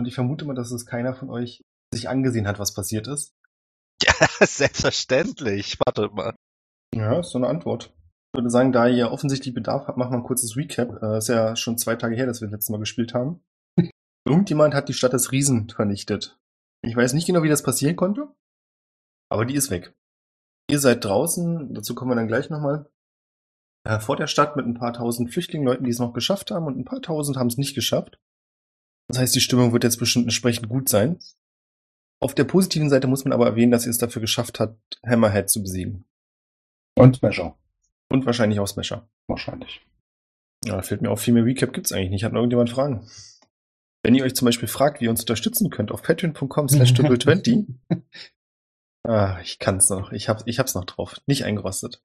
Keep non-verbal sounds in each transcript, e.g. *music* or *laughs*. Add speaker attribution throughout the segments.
Speaker 1: Und ich vermute mal, dass es keiner von euch sich angesehen hat, was passiert ist. *laughs*
Speaker 2: Ja, selbstverständlich. Warte mal.
Speaker 1: Ja, ist so eine Antwort. Ich würde sagen, da ihr offensichtlich Bedarf habt, machen wir ein kurzes Recap. Äh, ist ja schon zwei Tage her, dass wir das letzte Mal gespielt haben. *laughs* Irgendjemand hat die Stadt des Riesen vernichtet. Ich weiß nicht genau, wie das passieren konnte, aber die ist weg. Ihr seid draußen, dazu kommen wir dann gleich nochmal, äh, vor der Stadt mit ein paar tausend Flüchtlingsleuten, die es noch geschafft haben und ein paar tausend haben es nicht geschafft. Das heißt, die Stimmung wird jetzt bestimmt entsprechend gut sein. Auf der positiven Seite muss man aber erwähnen, dass ihr es dafür geschafft habt, Hammerhead zu besiegen.
Speaker 3: Und Smasher.
Speaker 1: Und wahrscheinlich auch Smasher.
Speaker 3: Wahrscheinlich.
Speaker 1: Ja, da fällt mir auf, viel mehr Recap gibt's eigentlich nicht. Hat noch irgendjemand Fragen? Wenn ihr euch zum Beispiel fragt, wie ihr uns unterstützen könnt, auf patreon.com slash 20 *laughs* Ah, ich kann's noch. Ich, hab, ich hab's noch drauf. Nicht eingerostet.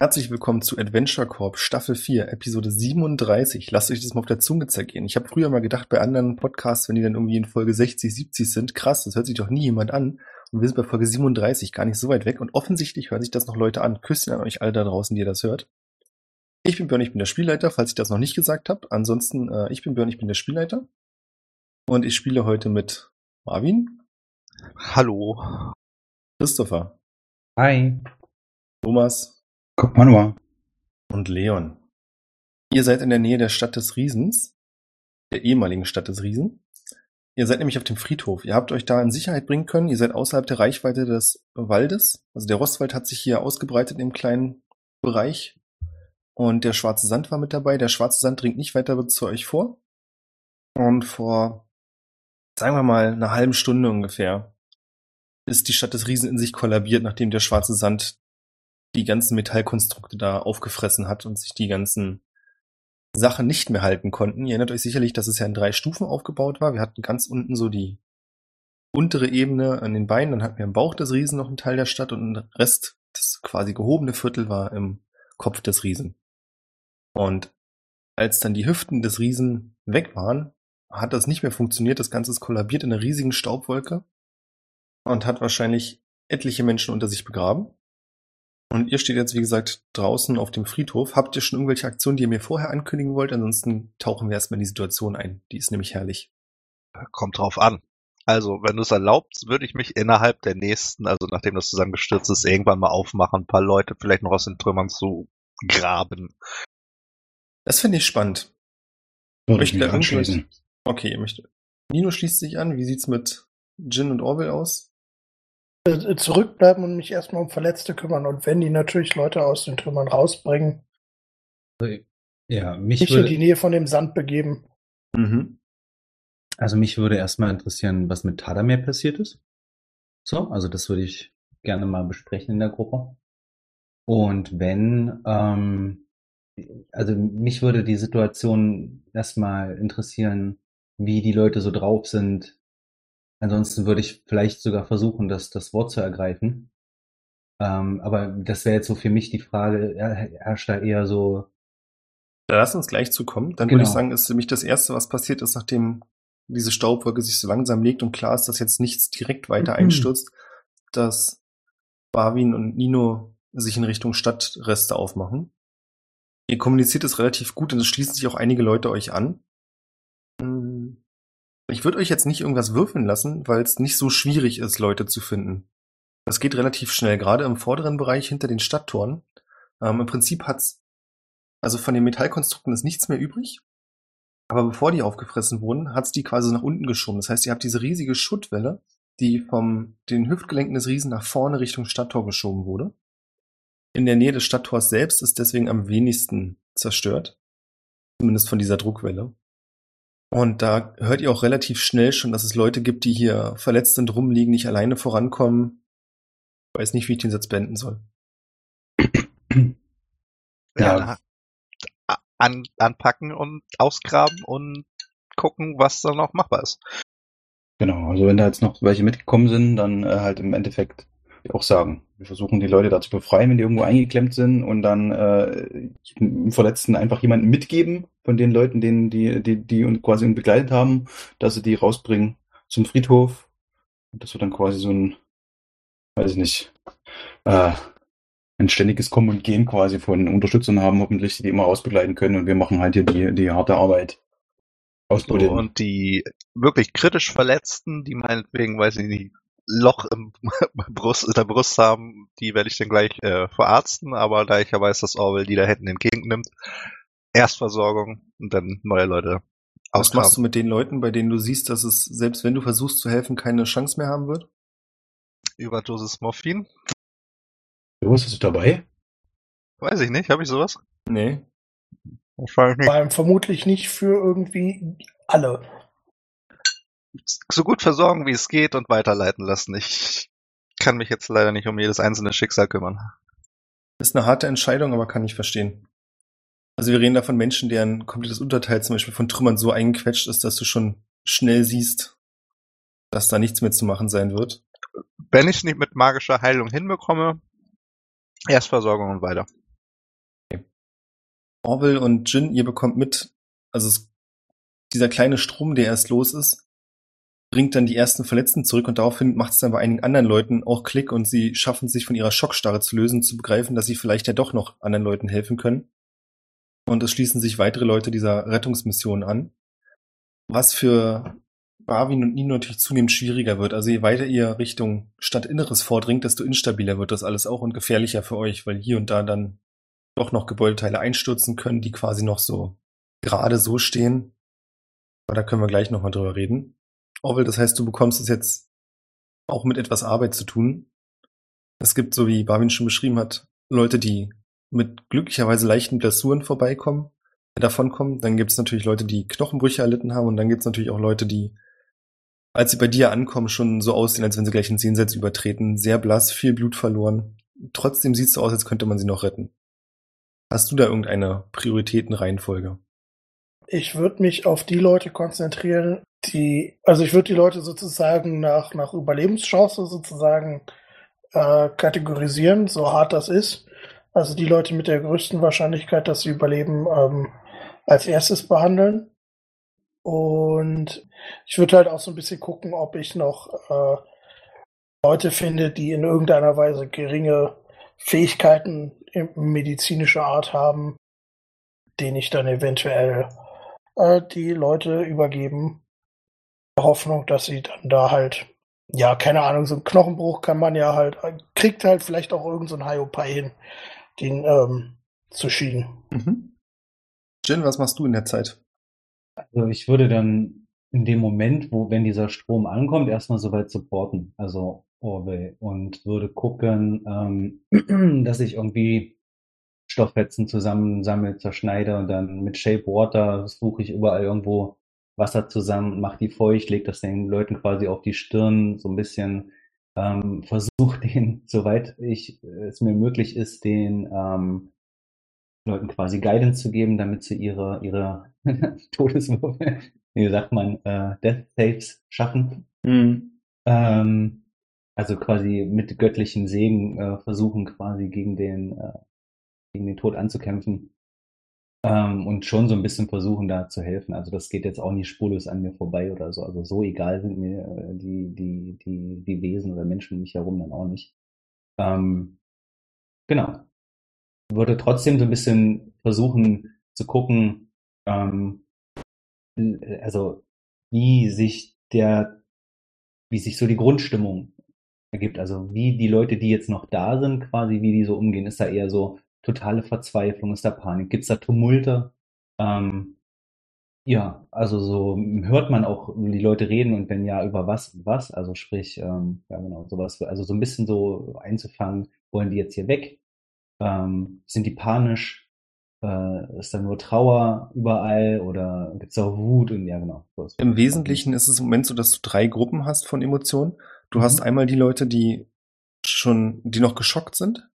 Speaker 1: Herzlich willkommen zu Adventure Corp Staffel 4, Episode 37. Lasst euch das mal auf der Zunge zergehen. Ich habe früher mal gedacht, bei anderen Podcasts, wenn die dann irgendwie in Folge 60, 70 sind, krass, das hört sich doch nie jemand an. Und wir sind bei Folge 37, gar nicht so weit weg. Und offensichtlich hören sich das noch Leute an. Küsschen an euch alle da draußen, die ihr das hört. Ich bin Björn, ich bin der Spielleiter, falls ich das noch nicht gesagt habe. Ansonsten, äh, ich bin Björn, ich bin der Spielleiter. Und ich spiele heute mit Marvin.
Speaker 2: Hallo.
Speaker 1: Christopher.
Speaker 3: Hi.
Speaker 1: Thomas.
Speaker 3: Nur.
Speaker 1: Und Leon. Ihr seid in der Nähe der Stadt des Riesens, der ehemaligen Stadt des Riesen. Ihr seid nämlich auf dem Friedhof. Ihr habt euch da in Sicherheit bringen können. Ihr seid außerhalb der Reichweite des Waldes. Also der Rostwald hat sich hier ausgebreitet im kleinen Bereich. Und der schwarze Sand war mit dabei. Der schwarze Sand dringt nicht weiter zu euch vor. Und vor, sagen wir mal, einer halben Stunde ungefähr ist die Stadt des Riesen in sich kollabiert, nachdem der schwarze Sand die ganzen Metallkonstrukte da aufgefressen hat und sich die ganzen Sachen nicht mehr halten konnten. Ihr erinnert euch sicherlich, dass es ja in drei Stufen aufgebaut war. Wir hatten ganz unten so die untere Ebene an den Beinen, dann hatten wir im Bauch des Riesen noch einen Teil der Stadt und der Rest, das quasi gehobene Viertel war im Kopf des Riesen. Und als dann die Hüften des Riesen weg waren, hat das nicht mehr funktioniert. Das Ganze ist kollabiert in einer riesigen Staubwolke und hat wahrscheinlich etliche Menschen unter sich begraben. Und ihr steht jetzt, wie gesagt, draußen auf dem Friedhof. Habt ihr schon irgendwelche Aktionen, die ihr mir vorher ankündigen wollt? Ansonsten tauchen wir erstmal in die Situation ein. Die ist nämlich herrlich.
Speaker 2: Kommt drauf an. Also, wenn du es erlaubst, würde ich mich innerhalb der nächsten, also nachdem das zusammengestürzt ist, irgendwann mal aufmachen, ein paar Leute vielleicht noch aus den Trümmern zu graben.
Speaker 1: Das finde ich spannend.
Speaker 3: Würde
Speaker 1: Möchte
Speaker 3: ich mich
Speaker 1: da. Okay, ihr möchtet. Nino schließt sich an. Wie sieht's mit Jin und Orwell aus?
Speaker 4: Äh, zurückbleiben und mich erstmal um Verletzte kümmern. Und wenn die natürlich Leute aus den Trümmern rausbringen,
Speaker 5: Ja, mich
Speaker 4: nicht in
Speaker 5: würde,
Speaker 4: die Nähe von dem Sand begeben.
Speaker 1: Mhm.
Speaker 5: also mich würde erstmal interessieren, was mit Tadamir passiert ist. So, also das würde ich gerne mal besprechen in der Gruppe. Und wenn, ähm, also mich würde die Situation erstmal interessieren, wie die Leute so drauf sind. Ansonsten würde ich vielleicht sogar versuchen, das, das Wort zu ergreifen. Ähm, aber das wäre jetzt so für mich die Frage, her- herrscht da eher so,
Speaker 1: lass uns gleich zukommen. Dann würde ich
Speaker 5: Genau.
Speaker 1: sagen, ist nämlich das Erste, was passiert ist, nachdem diese Staubwolke sich so langsam legt und klar ist, dass jetzt nichts direkt weiter
Speaker 5: Mhm.
Speaker 1: einstürzt, dass Barwin und Nino sich in Richtung Stadtreste aufmachen. Ihr kommuniziert es relativ gut und es schließen sich auch einige Leute euch an. Ich würde euch jetzt nicht irgendwas würfeln lassen, weil es nicht so schwierig ist, Leute zu finden. Das geht relativ schnell, gerade im vorderen Bereich hinter den Stadttoren. Ähm, Im Prinzip hat's, also von den Metallkonstrukten ist nichts mehr übrig. Aber bevor die aufgefressen wurden, hat's die quasi nach unten geschoben. Das heißt, ihr habt diese riesige Schuttwelle, die vom den Hüftgelenken des Riesen nach vorne Richtung Stadttor geschoben wurde. In der Nähe des Stadttors selbst ist deswegen am wenigsten zerstört. Zumindest von dieser Druckwelle. Und da hört ihr auch relativ schnell schon, dass es Leute gibt, die hier verletzt sind, rumliegen, nicht alleine vorankommen. Ich weiß nicht, wie ich den Satz beenden soll.
Speaker 2: ja, an, anpacken und ausgraben und gucken, was da noch machbar ist.
Speaker 3: Genau, also wenn da jetzt noch welche mitgekommen sind, dann äh, halt im Endeffekt auch sagen. Wir versuchen die Leute da zu befreien, wenn die irgendwo eingeklemmt sind und dann äh, Verletzten einfach jemanden mitgeben von den Leuten, denen, die, die, die uns quasi begleitet haben, dass sie die rausbringen zum Friedhof. Und dass wir dann quasi so ein, weiß ich nicht, äh, ein ständiges Kommen und Gehen quasi von Unterstützern haben, hoffentlich, die immer ausbegleiten können und wir machen halt hier die, die harte Arbeit.
Speaker 2: So, und die wirklich kritisch Verletzten, die meinetwegen, weiß ich nicht, Loch im *laughs* Brust, in der Brust haben, die werde ich dann gleich äh, verarzten, aber da ich ja weiß, dass Orwell die da hinten entgegennimmt, Erstversorgung und dann neue Leute
Speaker 1: Was machst du mit den Leuten, bei denen du siehst, dass es, selbst wenn du versuchst zu helfen, keine Chance mehr haben wird?
Speaker 2: Überdosis Morphin?
Speaker 3: So, was hast du dabei?
Speaker 2: Weiß ich nicht, habe ich sowas?
Speaker 1: Nee.
Speaker 2: Wahrscheinlich nicht.
Speaker 4: Vor allem vermutlich nicht für irgendwie alle.
Speaker 2: So gut versorgen, wie es geht und weiterleiten lassen. Ich kann mich jetzt leider nicht um jedes einzelne Schicksal kümmern.
Speaker 1: Ist eine harte Entscheidung, aber kann ich verstehen. Also wir reden da von Menschen, deren komplettes Unterteil zum Beispiel von Trümmern so eingequetscht ist, dass du schon schnell siehst, dass da nichts mehr zu machen sein wird.
Speaker 2: Wenn ich es nicht mit magischer Heilung hinbekomme, Erstversorgung und weiter.
Speaker 1: Orwell und Jin, ihr bekommt mit, also es, dieser kleine Strom, der erst los ist, bringt dann die ersten Verletzten zurück und daraufhin macht es dann bei einigen anderen Leuten auch Klick und sie schaffen sich von ihrer Schockstarre zu lösen, zu begreifen, dass sie vielleicht ja doch noch anderen Leuten helfen können. Und es schließen sich weitere Leute dieser Rettungsmission an. Was für Barwin und Nino natürlich zunehmend schwieriger wird. Also je weiter ihr Richtung Stadtinneres vordringt, desto instabiler wird das alles auch und gefährlicher für euch, weil hier und da dann doch noch Gebäudeteile einstürzen können, die quasi noch so gerade so stehen. Aber da können wir gleich nochmal drüber reden. Orwell, das heißt, du bekommst es jetzt auch mit etwas Arbeit zu tun. Es gibt, so wie Barwin schon beschrieben hat, Leute, die mit glücklicherweise leichten Blessuren vorbeikommen, äh, davonkommen. Dann gibt es natürlich Leute, die Knochenbrüche erlitten haben und dann gibt es natürlich auch Leute, die, als sie bei dir ankommen, schon so aussehen, als wenn sie gleich ins Jenseits übertreten. Sehr blass, viel Blut verloren. Trotzdem sieht es so aus, als könnte man sie noch retten. Hast du da irgendeine Prioritätenreihenfolge?
Speaker 4: Ich würde mich auf die Leute konzentrieren, die, also ich würde die Leute sozusagen nach, nach Überlebenschance sozusagen äh, kategorisieren, so hart das ist. Also die Leute mit der größten Wahrscheinlichkeit, dass sie überleben, ähm, als erstes behandeln. Und ich würde halt auch so ein bisschen gucken, ob ich noch äh, Leute finde, die in irgendeiner Weise geringe Fähigkeiten medizinischer Art haben, denen ich dann eventuell äh, die Leute übergeben. Hoffnung, dass sie dann da halt, ja, keine Ahnung, so ein Knochenbruch kann man ja halt, kriegt halt vielleicht auch irgend so ein Hyopai hin, den ähm, zu schieden.
Speaker 1: Mhm. Jin, was machst du in der Zeit?
Speaker 5: Also ich würde dann in dem Moment, wo, wenn dieser Strom ankommt, erstmal soweit supporten, also Orwell, und würde gucken, ähm, *clears throat* dass ich irgendwie Stofffetzen zusammensammle, zerschneide und dann mit Shape Water suche ich überall irgendwo Wasser zusammen, mache die feucht, leg das den Leuten quasi auf die Stirn, so ein bisschen ähm, versuche *laughs* den, soweit ich es mir möglich ist, den ähm, Leuten quasi Guidance zu geben, damit sie ihre, ihre *laughs* Todeswürfe, wie sagt man, äh, Death Saves schaffen. Ähm, also quasi mit göttlichen Segen äh, versuchen quasi gegen den, äh, gegen den Tod anzukämpfen. Ähm, und schon so ein bisschen versuchen da zu helfen. Also das geht jetzt auch nicht spurlos an mir vorbei oder so. Also so egal sind mir äh, die, die, die, die Wesen oder Menschen um mich herum dann auch nicht. Ähm, genau. Würde trotzdem so ein bisschen versuchen zu gucken, ähm, also wie sich der, wie sich so die Grundstimmung ergibt. Also wie die Leute, die jetzt noch da sind, quasi wie die so umgehen. Ist da eher so totale Verzweiflung, ist da Panik, gibt's da Tumulte? Ähm, ja, also so hört man auch, wie die Leute reden und wenn ja, über was und was, also sprich, ähm, ja genau, sowas, also so ein bisschen so einzufangen, wollen die jetzt hier weg? Ähm, sind die panisch? Äh, ist da nur Trauer überall oder gibt's auch Wut und ja genau. sowas.
Speaker 1: Im Wesentlichen ist es im Moment so, dass du drei Gruppen hast von Emotionen. Du
Speaker 5: Mhm.
Speaker 1: hast einmal die Leute, die schon, die noch geschockt sind,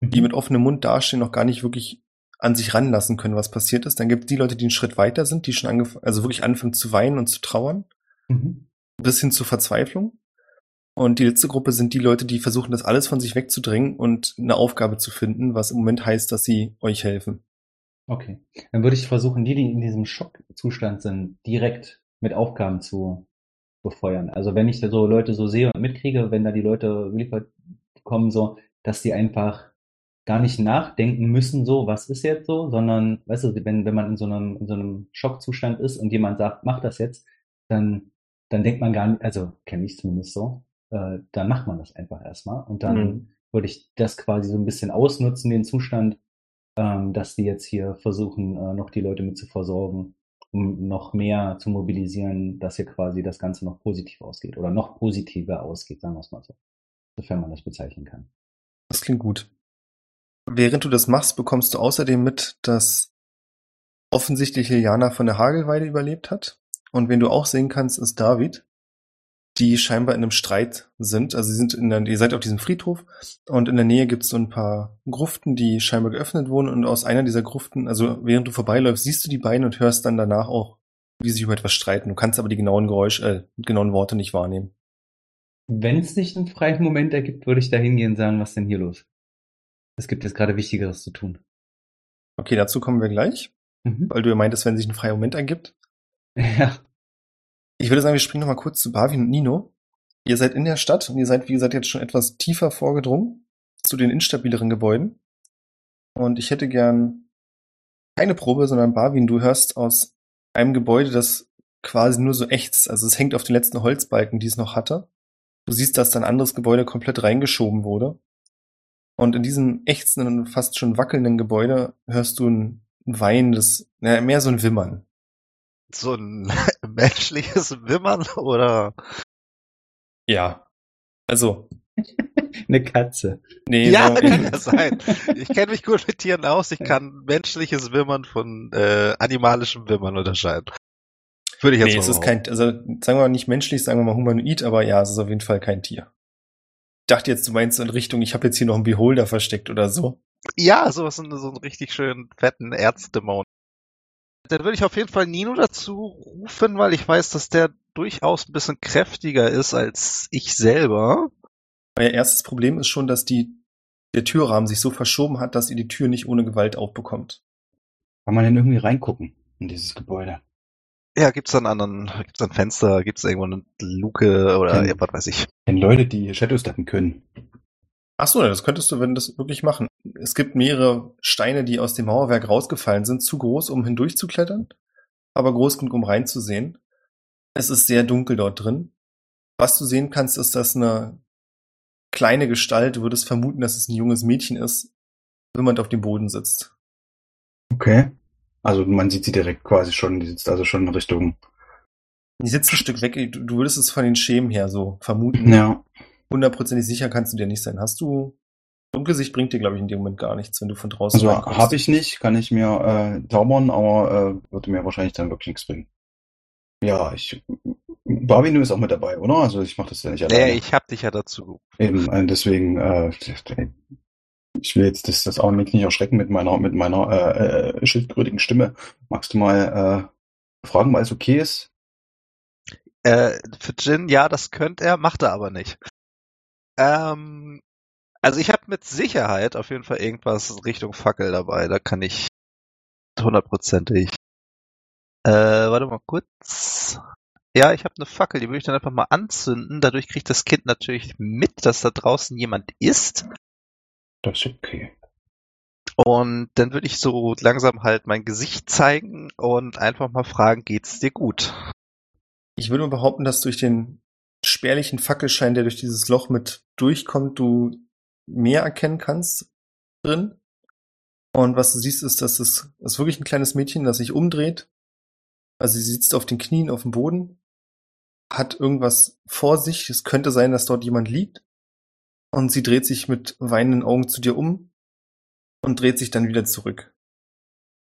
Speaker 1: die mit offenem Mund dastehen, noch gar nicht wirklich an sich ranlassen können, was passiert ist. Dann gibt es die Leute, die einen Schritt weiter sind, die schon angefangen, also wirklich anfangen zu weinen und zu trauern,
Speaker 5: Mhm.
Speaker 1: bis hin zur Verzweiflung. Und die letzte Gruppe sind die Leute, die versuchen, das alles von sich wegzudrängen und eine Aufgabe zu finden, was im Moment heißt, dass sie euch helfen.
Speaker 5: Okay. Dann würde ich versuchen, die, die in diesem Schockzustand sind, direkt mit Aufgaben zu befeuern. Also wenn ich da so Leute so sehe und mitkriege, wenn da die Leute geliefert kommen, so, dass die einfach gar nicht nachdenken müssen, so, was ist jetzt so, sondern, weißt du, wenn, wenn man in so einem, in so einem Schockzustand ist und jemand sagt, mach das jetzt, dann, dann denkt man gar nicht, also kenne ich zumindest so, äh, dann macht man das einfach erstmal und dann
Speaker 1: Mhm.
Speaker 5: würde ich das quasi so ein bisschen ausnutzen, den Zustand, ähm, dass die jetzt hier versuchen, äh, noch die Leute mit zu versorgen, um noch mehr zu mobilisieren, dass hier quasi das Ganze noch positiv ausgeht oder noch positiver ausgeht, sagen wir es mal so, sofern man das bezeichnen kann.
Speaker 1: Das klingt gut. Während du das machst, bekommst du außerdem mit, dass offensichtlich Liliana von der Hagelweide überlebt hat. Und wen du auch sehen kannst, ist David, die scheinbar in einem Streit sind. Also sie sind in der, ihr seid auf diesem Friedhof und in der Nähe gibt es so ein paar Gruften, die scheinbar geöffnet wurden. Und aus einer dieser Gruften, also während du vorbeiläufst, siehst du die beiden und hörst dann danach auch, wie sie sich über etwas streiten. Du kannst aber die genauen Geräusche, äh, genauen Worte nicht wahrnehmen.
Speaker 5: Wenn es nicht einen freien Moment ergibt, würde ich da hingehen und sagen, was denn hier los? Es gibt jetzt gerade Wichtigeres zu tun.
Speaker 1: Okay, dazu kommen wir gleich,
Speaker 5: Mhm.
Speaker 1: weil du ja meintest, wenn sich ein freier Moment ergibt.
Speaker 5: Ja.
Speaker 1: Ich würde sagen, wir springen noch mal kurz zu Barwin und Nino. Ihr seid in der Stadt und ihr seid, wie gesagt, jetzt schon etwas tiefer vorgedrungen zu den instabileren Gebäuden. Und ich hätte gern keine Probe, sondern Barwin, du hörst aus einem Gebäude, das quasi nur so ächzt. Also es hängt auf den letzten Holzbalken, die es noch hatte. Du siehst, dass da ein anderes Gebäude komplett reingeschoben wurde. Und in diesem ächzenden, fast schon wackelnden Gebäude hörst du ein weinendes, naja, mehr so ein Wimmern.
Speaker 2: So ein *laughs* menschliches Wimmern oder?
Speaker 1: Ja. Also, *laughs*
Speaker 5: Eine Katze.
Speaker 1: nee,
Speaker 2: ja,
Speaker 1: sagen wir- *laughs*
Speaker 2: kann das sein. Ich kenne mich gut mit Tieren aus. Ich kann menschliches Wimmern von äh, animalischem Wimmern unterscheiden. Würde ich jetzt
Speaker 1: nee,
Speaker 2: mal
Speaker 1: es ist kein, also sagen wir mal nicht menschlich, sagen wir mal humanoid, aber ja, es ist auf jeden Fall kein Tier. Ich dachte jetzt, du meinst in Richtung, ich habe jetzt hier noch einen Beholder versteckt oder so.
Speaker 2: Ja, sowas so, so einen richtig schönen fetten Erzdämon. Dann würde ich auf jeden Fall Nino dazu rufen, weil ich weiß, dass der durchaus ein bisschen kräftiger ist als ich selber.
Speaker 1: Euer erstes Problem ist schon, dass die, der Türrahmen sich so verschoben hat, dass ihr die Tür nicht ohne Gewalt aufbekommt.
Speaker 3: Kann man denn irgendwie reingucken in dieses Gebäude?
Speaker 2: Ja, gibt's da einen anderen, gibt's da ein Fenster, gibt's irgendwo eine Luke oder ja, was weiß ich.
Speaker 3: Denn Leute, die Shadows steppen können.
Speaker 1: Ach so, das könntest du, wenn das wirklich machen. Es gibt mehrere Steine, die aus dem Mauerwerk rausgefallen sind, zu groß, um hindurchzuklettern, aber groß genug, um reinzusehen. Es ist sehr dunkel dort drin. Was du sehen kannst, ist, dass eine kleine Gestalt, du würdest vermuten, dass es ein junges Mädchen ist, wimmernd auf dem Boden sitzt.
Speaker 3: Okay. Also man sieht sie direkt quasi schon, die sitzt also schon in Richtung.
Speaker 1: Die sitzt ein Stück weg, du, du würdest es von den Schemen her so vermuten.
Speaker 3: Ja.
Speaker 1: Hundertprozentig sicher kannst du dir nicht sein. Hast du Dunkelsicht bringt dir, glaube ich, in dem Moment gar nichts, wenn du von draußen
Speaker 3: Also habe ich nicht, kann ich mir äh, zaubern, aber äh, würde mir wahrscheinlich dann wirklich nichts bringen. Ja, ich. Barwinu ist auch mit dabei, oder? Also ich mache das ja nicht alleine.
Speaker 2: Nee, ich hab dich ja dazu.
Speaker 3: Eben, äh, deswegen, äh, ich will jetzt das, das Augenblick nicht erschrecken mit meiner, mit meiner äh, äh, schildkrötigen Stimme. Magst du mal äh, fragen, weil es okay ist?
Speaker 2: Äh, für Jin, ja, das könnte er, macht er aber nicht. Ähm, also ich habe mit Sicherheit auf jeden Fall irgendwas Richtung Fackel dabei. Da kann ich hundertprozentig. Äh, warte mal kurz. Ja, ich habe eine Fackel, die würde ich dann einfach mal anzünden. Dadurch kriegt das Kind natürlich mit, dass da draußen jemand ist.
Speaker 3: Das ist okay.
Speaker 2: Und dann würde ich so langsam halt mein Gesicht zeigen und einfach mal fragen, geht's dir gut?
Speaker 1: Ich würde mal behaupten, dass durch den spärlichen Fackelschein, der durch dieses Loch mit durchkommt, du mehr erkennen kannst drin. Und was du siehst, ist, dass es ist wirklich ein kleines Mädchen, das sich umdreht. Also sie sitzt auf den Knien auf dem Boden, hat irgendwas vor sich. Es könnte sein, dass dort jemand liegt. Und sie dreht sich mit weinenden Augen zu dir um und dreht sich dann wieder zurück.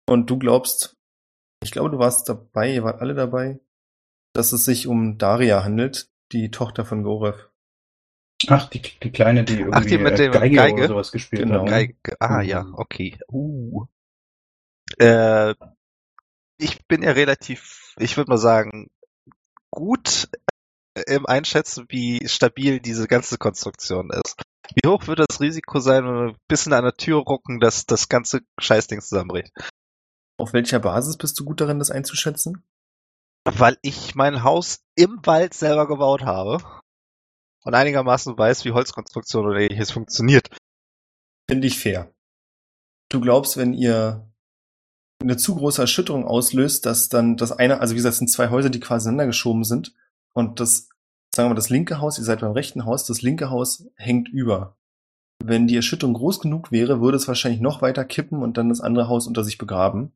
Speaker 1: Und du glaubst, ich glaube, du warst dabei, ihr wart alle dabei, dass es sich um Daria handelt, die Tochter von Gorev.
Speaker 3: Ach, die, die Kleine, die irgendwie
Speaker 2: Ach, die mit
Speaker 3: äh,
Speaker 2: dem
Speaker 3: Geige,
Speaker 2: Geige?
Speaker 3: oder sowas gespielt
Speaker 1: Genau.
Speaker 3: hat.
Speaker 2: Geige. Ah,
Speaker 3: Mhm.
Speaker 2: ja, okay. Uh. äh, ich bin ja relativ, ich würde mal sagen, gut Einschätzen, wie stabil diese ganze Konstruktion ist. Wie hoch wird das Risiko sein, wenn wir ein bisschen an der Tür rucken, dass das ganze Scheißding zusammenbricht?
Speaker 1: Auf welcher Basis bist du gut darin, das einzuschätzen?
Speaker 2: Weil ich mein Haus im Wald selber gebaut habe und einigermaßen weiß, wie Holzkonstruktion oder ähnliches funktioniert.
Speaker 1: Finde ich fair. Du glaubst, wenn ihr eine zu große Erschütterung auslöst, dass dann das eine, also wie gesagt, es sind zwei Häuser, die quasi ineinander geschoben sind und das, sagen wir mal, das linke Haus, ihr seid beim rechten Haus, das linke Haus hängt über. Wenn die Erschütterung groß genug wäre, würde es wahrscheinlich noch weiter kippen und dann das andere Haus unter sich begraben.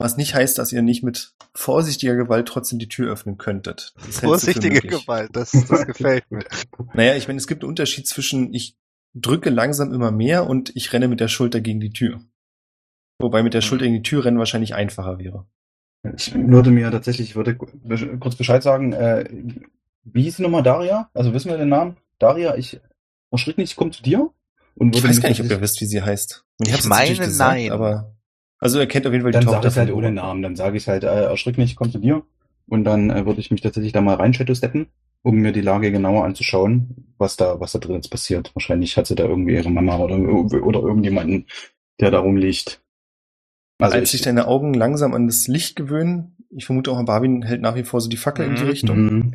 Speaker 1: Was nicht heißt, dass ihr nicht mit vorsichtiger Gewalt trotzdem die Tür öffnen könntet. Das
Speaker 2: Vorsichtige. Gewalt, das, das gefällt mir. *laughs*
Speaker 1: Naja, ich meine, es gibt einen Unterschied zwischen ich drücke langsam immer mehr und ich renne mit der Schulter gegen die Tür. Wobei mit der Schulter gegen die Tür rennen wahrscheinlich einfacher wäre.
Speaker 3: Ich würde mir tatsächlich, ich würde kurz Bescheid sagen, äh, wie hieß die nochmal Daria? Also wissen wir den Namen? Daria, ich erschrick nicht, ich komme zu dir. Und
Speaker 1: Ich weiß gar nicht, ob ihr wisst, wie sie heißt.
Speaker 2: Ich
Speaker 1: hab's jetzt natürlich
Speaker 2: meine, nein.
Speaker 1: Aber, also er kennt auf jeden Fall die
Speaker 3: Dann
Speaker 1: Tochter.
Speaker 3: sage ich halt ohne. Namen, dann sage ich halt, äh, erschrick nicht, komm zu dir. Und dann äh, würde ich mich tatsächlich da mal rein steppen, um mir die Lage genauer anzuschauen, was da, was da drin jetzt passiert. Wahrscheinlich hat sie da irgendwie ihre Mama oder, oder irgendjemanden, der da rumliegt. Also
Speaker 1: Als
Speaker 3: ich,
Speaker 1: sich deine Augen langsam an das Licht gewöhnen, ich vermute auch, Barwin hält nach wie vor so die Fackel in die
Speaker 2: Mhm.
Speaker 1: Richtung,
Speaker 3: Mhm.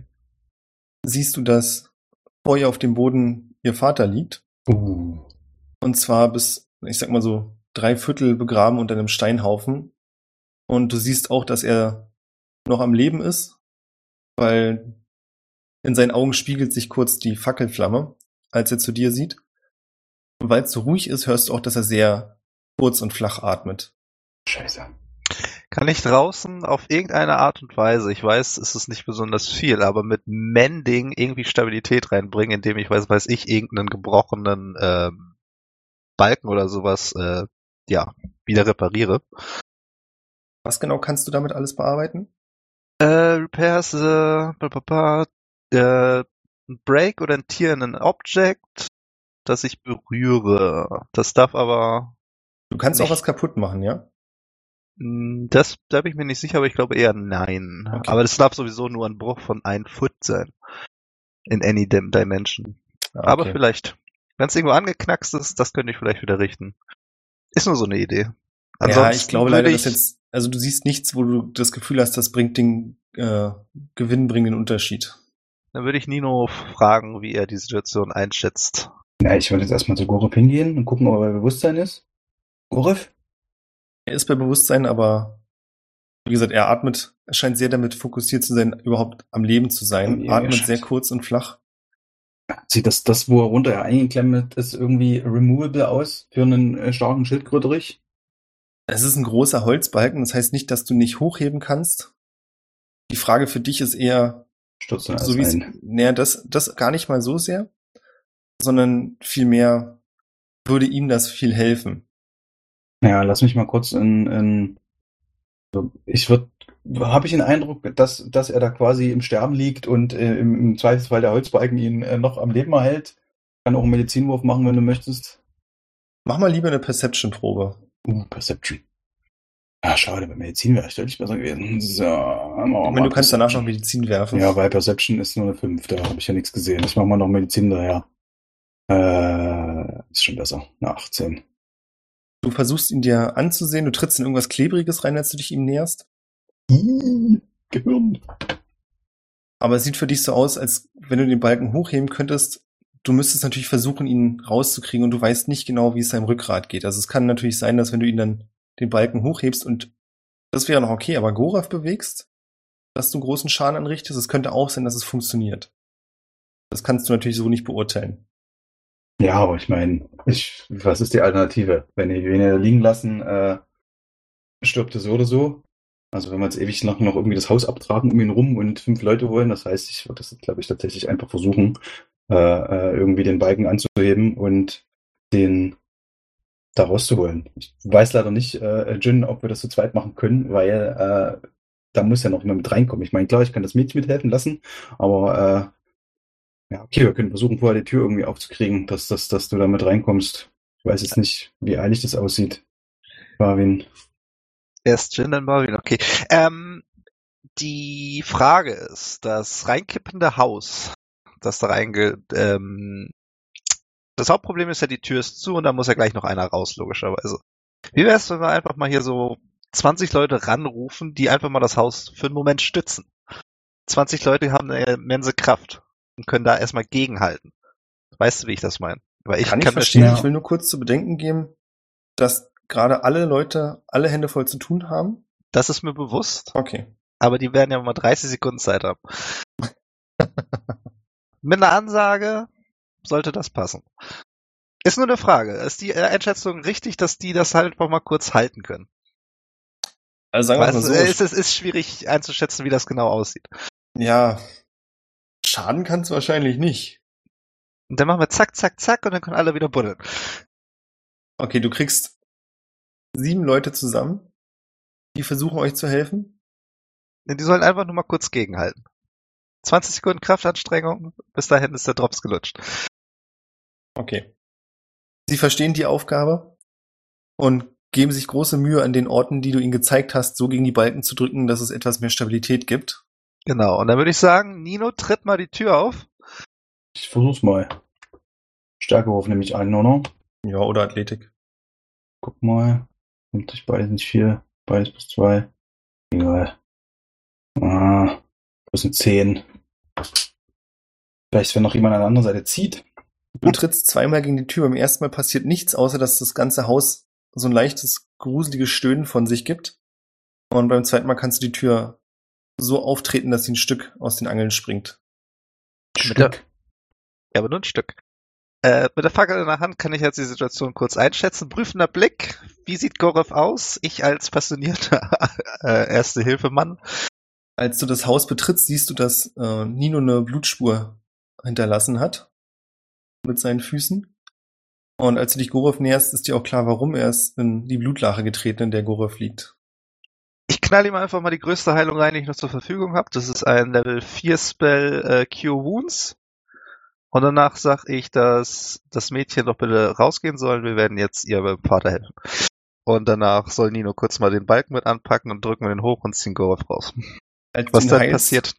Speaker 1: Siehst du, dass vor ihr auf dem Boden ihr Vater liegt.
Speaker 3: Uh.
Speaker 1: Und zwar bis, ich sag mal so, drei Viertel begraben unter einem Steinhaufen. Und du siehst auch, dass er noch am Leben ist, weil in seinen Augen spiegelt sich kurz die Fackelflamme, als er zu dir sieht. Und weil es so ruhig ist, hörst du auch, dass er sehr kurz und flach atmet.
Speaker 3: Scheiße.
Speaker 2: Kann ich draußen auf irgendeine Art und Weise, ich weiß, es ist nicht besonders viel, aber mit Mending irgendwie Stabilität reinbringen, indem ich weiß, weiß ich, irgendeinen gebrochenen ähm, Balken oder sowas, äh, ja, wieder repariere.
Speaker 1: Was genau kannst du damit alles bearbeiten?
Speaker 2: Äh, repairs, äh, ba, äh, ein Break oder ein Tier in ein Object, das ich berühre. Das darf aber,
Speaker 1: Du kannst auch
Speaker 2: Nicht-
Speaker 1: was kaputt machen, ja?
Speaker 2: Mh, das, da bin ich mir nicht sicher, aber ich glaube eher nein.
Speaker 1: Okay.
Speaker 2: Aber das darf sowieso nur ein Bruch von ein Foot sein. In any dim dimension.
Speaker 1: Ah,
Speaker 2: Aber
Speaker 1: okay.
Speaker 2: vielleicht, wenn es irgendwo angeknackst ist, das könnte ich vielleicht wieder richten. Ist nur so eine Idee.
Speaker 1: Ja, ich glaube
Speaker 2: würde
Speaker 1: leider, dass jetzt, also du siehst nichts, wo du das Gefühl hast, das bringt den äh, gewinnbringenden Unterschied.
Speaker 2: Dann würde ich Nino fragen, wie er die Situation einschätzt.
Speaker 3: Ja, ich würde jetzt erstmal zu Gorif hingehen und gucken, ob er bei Bewusstsein ist. Gorif?
Speaker 1: Er ist bei Bewusstsein, aber wie gesagt, er atmet, er scheint sehr damit fokussiert zu sein, überhaupt am Leben zu sein.
Speaker 3: Ja,
Speaker 1: atmet sehr kurz und flach.
Speaker 3: Sieht das, das, wo er runter eingeklemmt ist, irgendwie removable aus für einen äh, starken Schildkröterich?
Speaker 1: Es ist ein großer Holzbalken, das heißt nicht, dass du nicht hochheben kannst. Die Frage für dich ist eher,
Speaker 3: Stürzt
Speaker 1: so wie es,
Speaker 3: ein.
Speaker 1: naja, das, das gar nicht mal so sehr, sondern vielmehr würde ihm das viel helfen.
Speaker 3: Ja, lass mich mal kurz in, in so, ich würde, habe ich den Eindruck, dass, dass er da quasi im Sterben liegt und äh, im, im Zweifelsfall der Holzbalken ihn äh, noch am Leben erhält. Kann auch einen Medizinwurf machen, wenn du möchtest.
Speaker 1: Mach mal lieber eine Perception-Probe.
Speaker 3: Uh, Perception. Ah, schade, bei Medizin wäre ich deutlich besser gewesen. So,
Speaker 1: Ich meine, du kannst danach noch. Medizin werfen.
Speaker 3: Ja, bei Perception ist nur eine 5, da habe ich ja nichts gesehen. Ich mache mal noch Medizin daher. Äh, ist schon besser. Eine 18.
Speaker 1: Du versuchst ihn dir anzusehen, du trittst in irgendwas Klebriges rein, als du dich ihm näherst.
Speaker 3: Ih, Gehirn.
Speaker 1: Aber es sieht für dich so aus, als wenn du den Balken hochheben könntest. Du müsstest natürlich versuchen, ihn rauszukriegen und du weißt nicht genau, wie es seinem Rückgrat geht. Also es kann natürlich sein, dass wenn du ihn dann den Balken hochhebst und das wäre noch okay, aber Gorav bewegst, dass du großen Schaden anrichtest, es könnte auch sein, dass es funktioniert. Das kannst du natürlich so nicht beurteilen.
Speaker 3: Ja, aber ich meine, ich, was ist die Alternative? Wenn die da liegen lassen, äh, stirbt er so oder so. Also wenn wir jetzt ewig lang noch irgendwie das Haus abtragen um ihn rum und fünf Leute holen, das heißt, ich würde das, glaube ich, tatsächlich einfach versuchen, äh, äh, irgendwie den Balken anzuheben und den da rauszuholen. Ich weiß leider nicht, äh, Jin, ob wir das zu zweit machen können, weil äh, da muss ja noch jemand mit reinkommen. Ich meine, klar, ich kann das Mädchen mithelfen lassen, aber äh, ja, okay, wir können versuchen, vorher die Tür irgendwie aufzukriegen, dass, dass, dass du da mit reinkommst. Ich weiß jetzt nicht, wie eilig das aussieht. Marvin.
Speaker 2: Erst Jin, dann Marvin, okay. Ähm, die Frage ist, das reinkippende Haus, das da reinge... Ähm, das Hauptproblem ist ja, die Tür ist zu und da muss ja gleich noch einer raus, logischerweise. Wie wär's, wenn wir einfach mal hier so 20 Leute ranrufen, die einfach mal das Haus für einen Moment stützen? 20 Leute haben eine immense Kraft und können da erstmal gegenhalten. Weißt du, wie ich das meine? Weil ich
Speaker 1: kann ich
Speaker 2: kann
Speaker 1: verstehen.
Speaker 3: ja.
Speaker 1: Ich will nur kurz zu bedenken geben, dass gerade alle Leute alle Hände voll zu tun haben.
Speaker 2: das ist mir bewusst,
Speaker 1: Okay.
Speaker 2: aber die werden ja mal 30 Sekunden Zeit haben. *laughs* Mit einer Ansage sollte das passen. Ist nur eine Frage. Ist die äh, Einschätzung richtig, dass die das halt einfach mal kurz halten können?
Speaker 1: Also sagen wir mal so.
Speaker 2: äh, es, es ist schwierig einzuschätzen, wie das genau aussieht.
Speaker 1: ja. Schaden kann es wahrscheinlich nicht.
Speaker 2: Und dann machen wir zack, zack, zack und dann können alle wieder buddeln.
Speaker 1: Okay, du kriegst sieben Leute zusammen, die versuchen euch zu helfen.
Speaker 2: Die sollen einfach nur mal kurz gegenhalten. 20 Sekunden Kraftanstrengung, bis dahin ist der Drops gelutscht.
Speaker 1: Okay. Sie verstehen die Aufgabe und geben sich große Mühe an den Orten, die du ihnen gezeigt hast, so gegen die Balken zu drücken, dass es etwas mehr Stabilität gibt.
Speaker 2: Genau, und dann würde ich sagen, Nino tritt mal die Tür auf.
Speaker 3: Ich versuch's mal. Stärkewurf nehme ich an, oder?
Speaker 1: Ja, oder Athletik.
Speaker 3: Guck mal. Nimmt sich beides nicht vier. Beides plus zwei. Egal. Ah, das sind zehn. Vielleicht, wenn noch jemand an der anderen Seite zieht.
Speaker 1: Du trittst zweimal gegen die Tür. Beim ersten Mal passiert nichts, außer dass das ganze Haus so ein leichtes, gruseliges Stöhnen von sich gibt. Und beim zweiten Mal kannst du die Tür so auftreten, dass sie ein Stück aus den Angeln springt.
Speaker 2: Der, ja, aber nur ein Stück. Äh, mit der Fackel in der Hand kann ich jetzt die Situation kurz einschätzen. Prüfender Blick. Wie sieht Gorev aus? Ich als passionierter *laughs* äh, Erste-Hilfe-Mann.
Speaker 1: Als du das Haus betrittst, siehst du, dass äh, Nino eine Blutspur hinterlassen hat mit seinen Füßen. Und als du dich Gorev näherst, ist dir auch klar, warum er ist in die Blutlache getreten, in der Gorev liegt.
Speaker 2: Ich knall ihm einfach mal die größte Heilung rein, die ich noch zur Verfügung habe. Das ist ein Level 4 Spell äh, Cure Wounds. Und danach sag ich, dass das Mädchen doch bitte rausgehen soll. Wir werden jetzt ihr beim Vater helfen. Und danach soll Nino kurz mal den Balken mit anpacken und drücken wir den hoch und ziehen Gorev raus.
Speaker 1: Als
Speaker 2: Was dann
Speaker 1: heilst,
Speaker 2: passiert?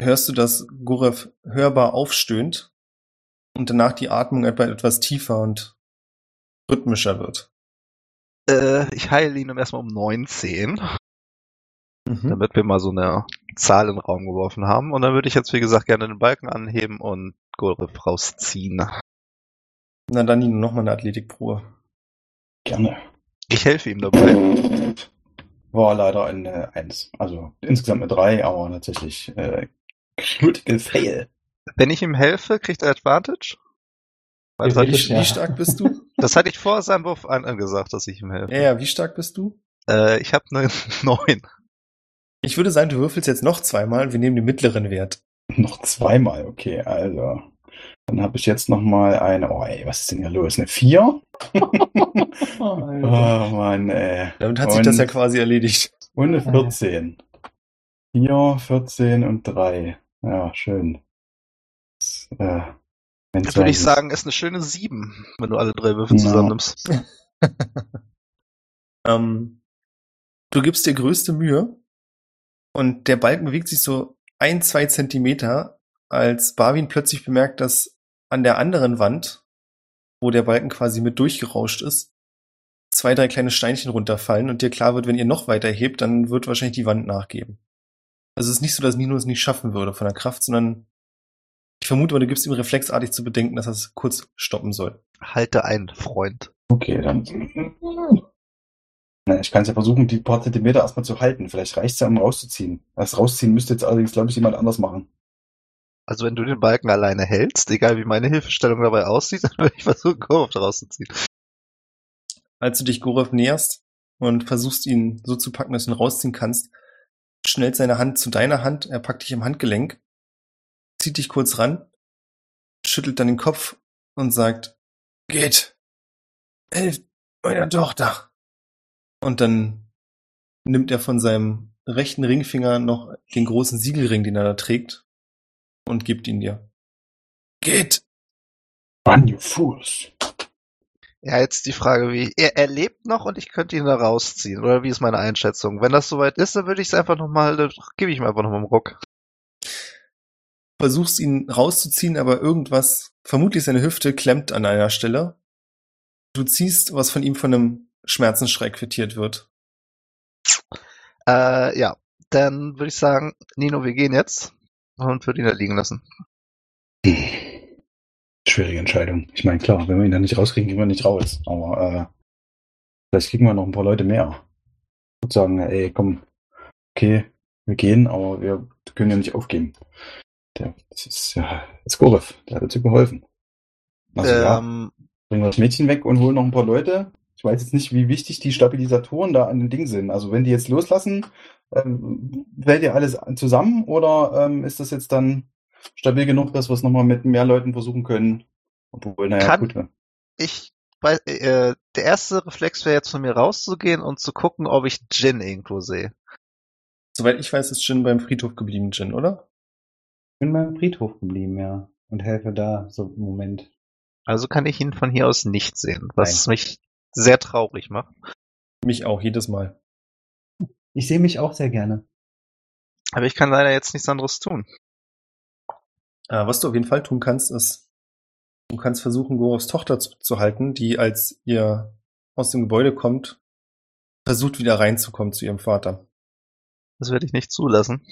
Speaker 1: hörst du, dass Gorev hörbar aufstöhnt und danach die Atmung etwa etwas tiefer und rhythmischer wird.
Speaker 2: Äh, ich heile ihn erstmal um 19.
Speaker 1: Mhm.
Speaker 2: damit wir mal so eine Zahl in den Raum geworfen haben. Und dann würde ich jetzt, wie gesagt, gerne den Balken anheben und Gorev rausziehen.
Speaker 1: Na dann Nino, nochmal eine Athletikprobe.
Speaker 3: Gerne.
Speaker 2: Ich helfe ihm dabei.
Speaker 3: War leider eine Eins. Also insgesamt eine Drei, aber tatsächlich äh, Critical Fail.
Speaker 2: Wenn ich ihm helfe, kriegt er Advantage?
Speaker 1: Wie,
Speaker 3: Theoretisch,
Speaker 2: ich,
Speaker 1: wie
Speaker 3: ja.
Speaker 1: stark bist du? *laughs*
Speaker 2: das hatte ich vor seinem Wurf an, angesagt, dass ich ihm helfe.
Speaker 1: ja, ja, wie stark bist du?
Speaker 2: Äh, ich habe eine *laughs* 9.
Speaker 1: Ich würde sagen, du würfelst jetzt noch zweimal und wir nehmen den mittleren Wert.
Speaker 3: Noch zweimal, okay, also. Dann habe ich jetzt noch mal eine, oh ey, was ist denn hier los? Eine Vier? *laughs* oh Mann, ey.
Speaker 1: Damit hat sich
Speaker 3: Und-
Speaker 1: das ja quasi erledigt.
Speaker 3: Und eine 14. 4, 14 und 3. Ja, schön. Das, äh,
Speaker 2: Dann würde ich sagen, ist eine schöne 7, wenn du alle drei Würfel
Speaker 3: Ja.
Speaker 2: zusammennimmst. *laughs*
Speaker 1: ähm, du gibst dir größte Mühe und der Balken bewegt sich so ein, zwei Zentimeter, als Barwin plötzlich bemerkt, dass an der anderen Wand, wo der Balken quasi mit durchgerauscht ist, zwei, drei kleine Steinchen runterfallen und dir klar wird, wenn ihr noch weiter hebt, dann wird wahrscheinlich die Wand nachgeben. Also es ist nicht so, dass Nino es nicht schaffen würde von der Kraft, sondern ich vermute mal, du gibst ihm reflexartig zu bedenken, dass er es kurz stoppen soll.
Speaker 2: Halte ein, Freund.
Speaker 3: Okay, dann. Na, ich kann es ja versuchen, die paar Zentimeter erstmal zu halten. Vielleicht reicht es ja, um rauszuziehen. Das Rausziehen müsste jetzt allerdings, glaube ich, jemand anders machen.
Speaker 2: Also wenn du den Balken alleine hältst, egal wie meine Hilfestellung dabei aussieht, *laughs* dann würde ich versuchen, Gorev rauszuziehen.
Speaker 1: als du dich Gorev näherst und versuchst ihn so zu packen, dass du ihn rausziehen kannst, schnellt seine Hand zu deiner Hand, er packt dich im Handgelenk, zieht dich kurz ran, schüttelt dann den Kopf und sagt, geht, helft meiner Tochter. Und dann nimmt er von seinem rechten Ringfinger noch den großen Siegelring, den er da trägt, und gibt ihn dir. Geht!
Speaker 3: Run, you fools.
Speaker 2: Ja, jetzt die Frage, wie. Er, er lebt noch und ich könnte ihn da rausziehen. Oder wie ist meine Einschätzung? Wenn das soweit ist, dann würde ich es einfach nochmal, dann gebe ich ihm einfach nochmal einen Ruck.
Speaker 1: Versuchst ihn rauszuziehen, aber irgendwas, vermutlich seine Hüfte, klemmt an einer Stelle. Du ziehst, was von ihm von einem Schmerzensschrei quittiert wird.
Speaker 2: Äh, ja. Dann würde ich sagen, Nino, wir gehen jetzt und würde ihn da liegen lassen.
Speaker 3: Schwierige Entscheidung. Ich meine, klar, wenn wir ihn dann nicht rauskriegen, gehen wir nicht raus. Aber äh, vielleicht kriegen wir noch ein paar Leute mehr. Und sagen, ey, komm, okay, wir gehen, aber wir können ja nicht aufgeben. Der, das ist ja, das ist Gorev, der hat dazu geholfen. Also ja,
Speaker 2: ähm,
Speaker 3: bringen wir das Mädchen weg und holen noch ein paar Leute. Ich weiß jetzt nicht, wie wichtig die Stabilisatoren da an dem Ding sind. Also wenn die jetzt loslassen, ähm, fällt ihr alles zusammen oder ähm, ist das jetzt dann stabil genug, dass wir es nochmal mit mehr Leuten versuchen können? Obwohl, naja,
Speaker 2: Kann-
Speaker 3: gut.
Speaker 2: ich weiß, äh, der erste Reflex wäre jetzt von mir rauszugehen und zu gucken, ob ich Jin irgendwo sehe.
Speaker 1: Soweit ich weiß, ist Jin beim Friedhof geblieben, Jin, oder?
Speaker 5: Ich bin beim Friedhof geblieben, ja. Und helfe da so im Moment.
Speaker 2: Also kann ich ihn von hier aus nicht sehen, was mich sehr traurig macht.
Speaker 1: Mich auch, jedes Mal.
Speaker 5: Ich sehe mich auch sehr gerne.
Speaker 2: Aber ich kann leider jetzt nichts anderes tun.
Speaker 1: Äh, was du auf jeden Fall tun kannst, ist, du kannst versuchen, Gorovs Tochter zurückzuhalten, die, als ihr aus dem Gebäude kommt, versucht wieder reinzukommen zu ihrem Vater.
Speaker 2: Das werde ich nicht zulassen.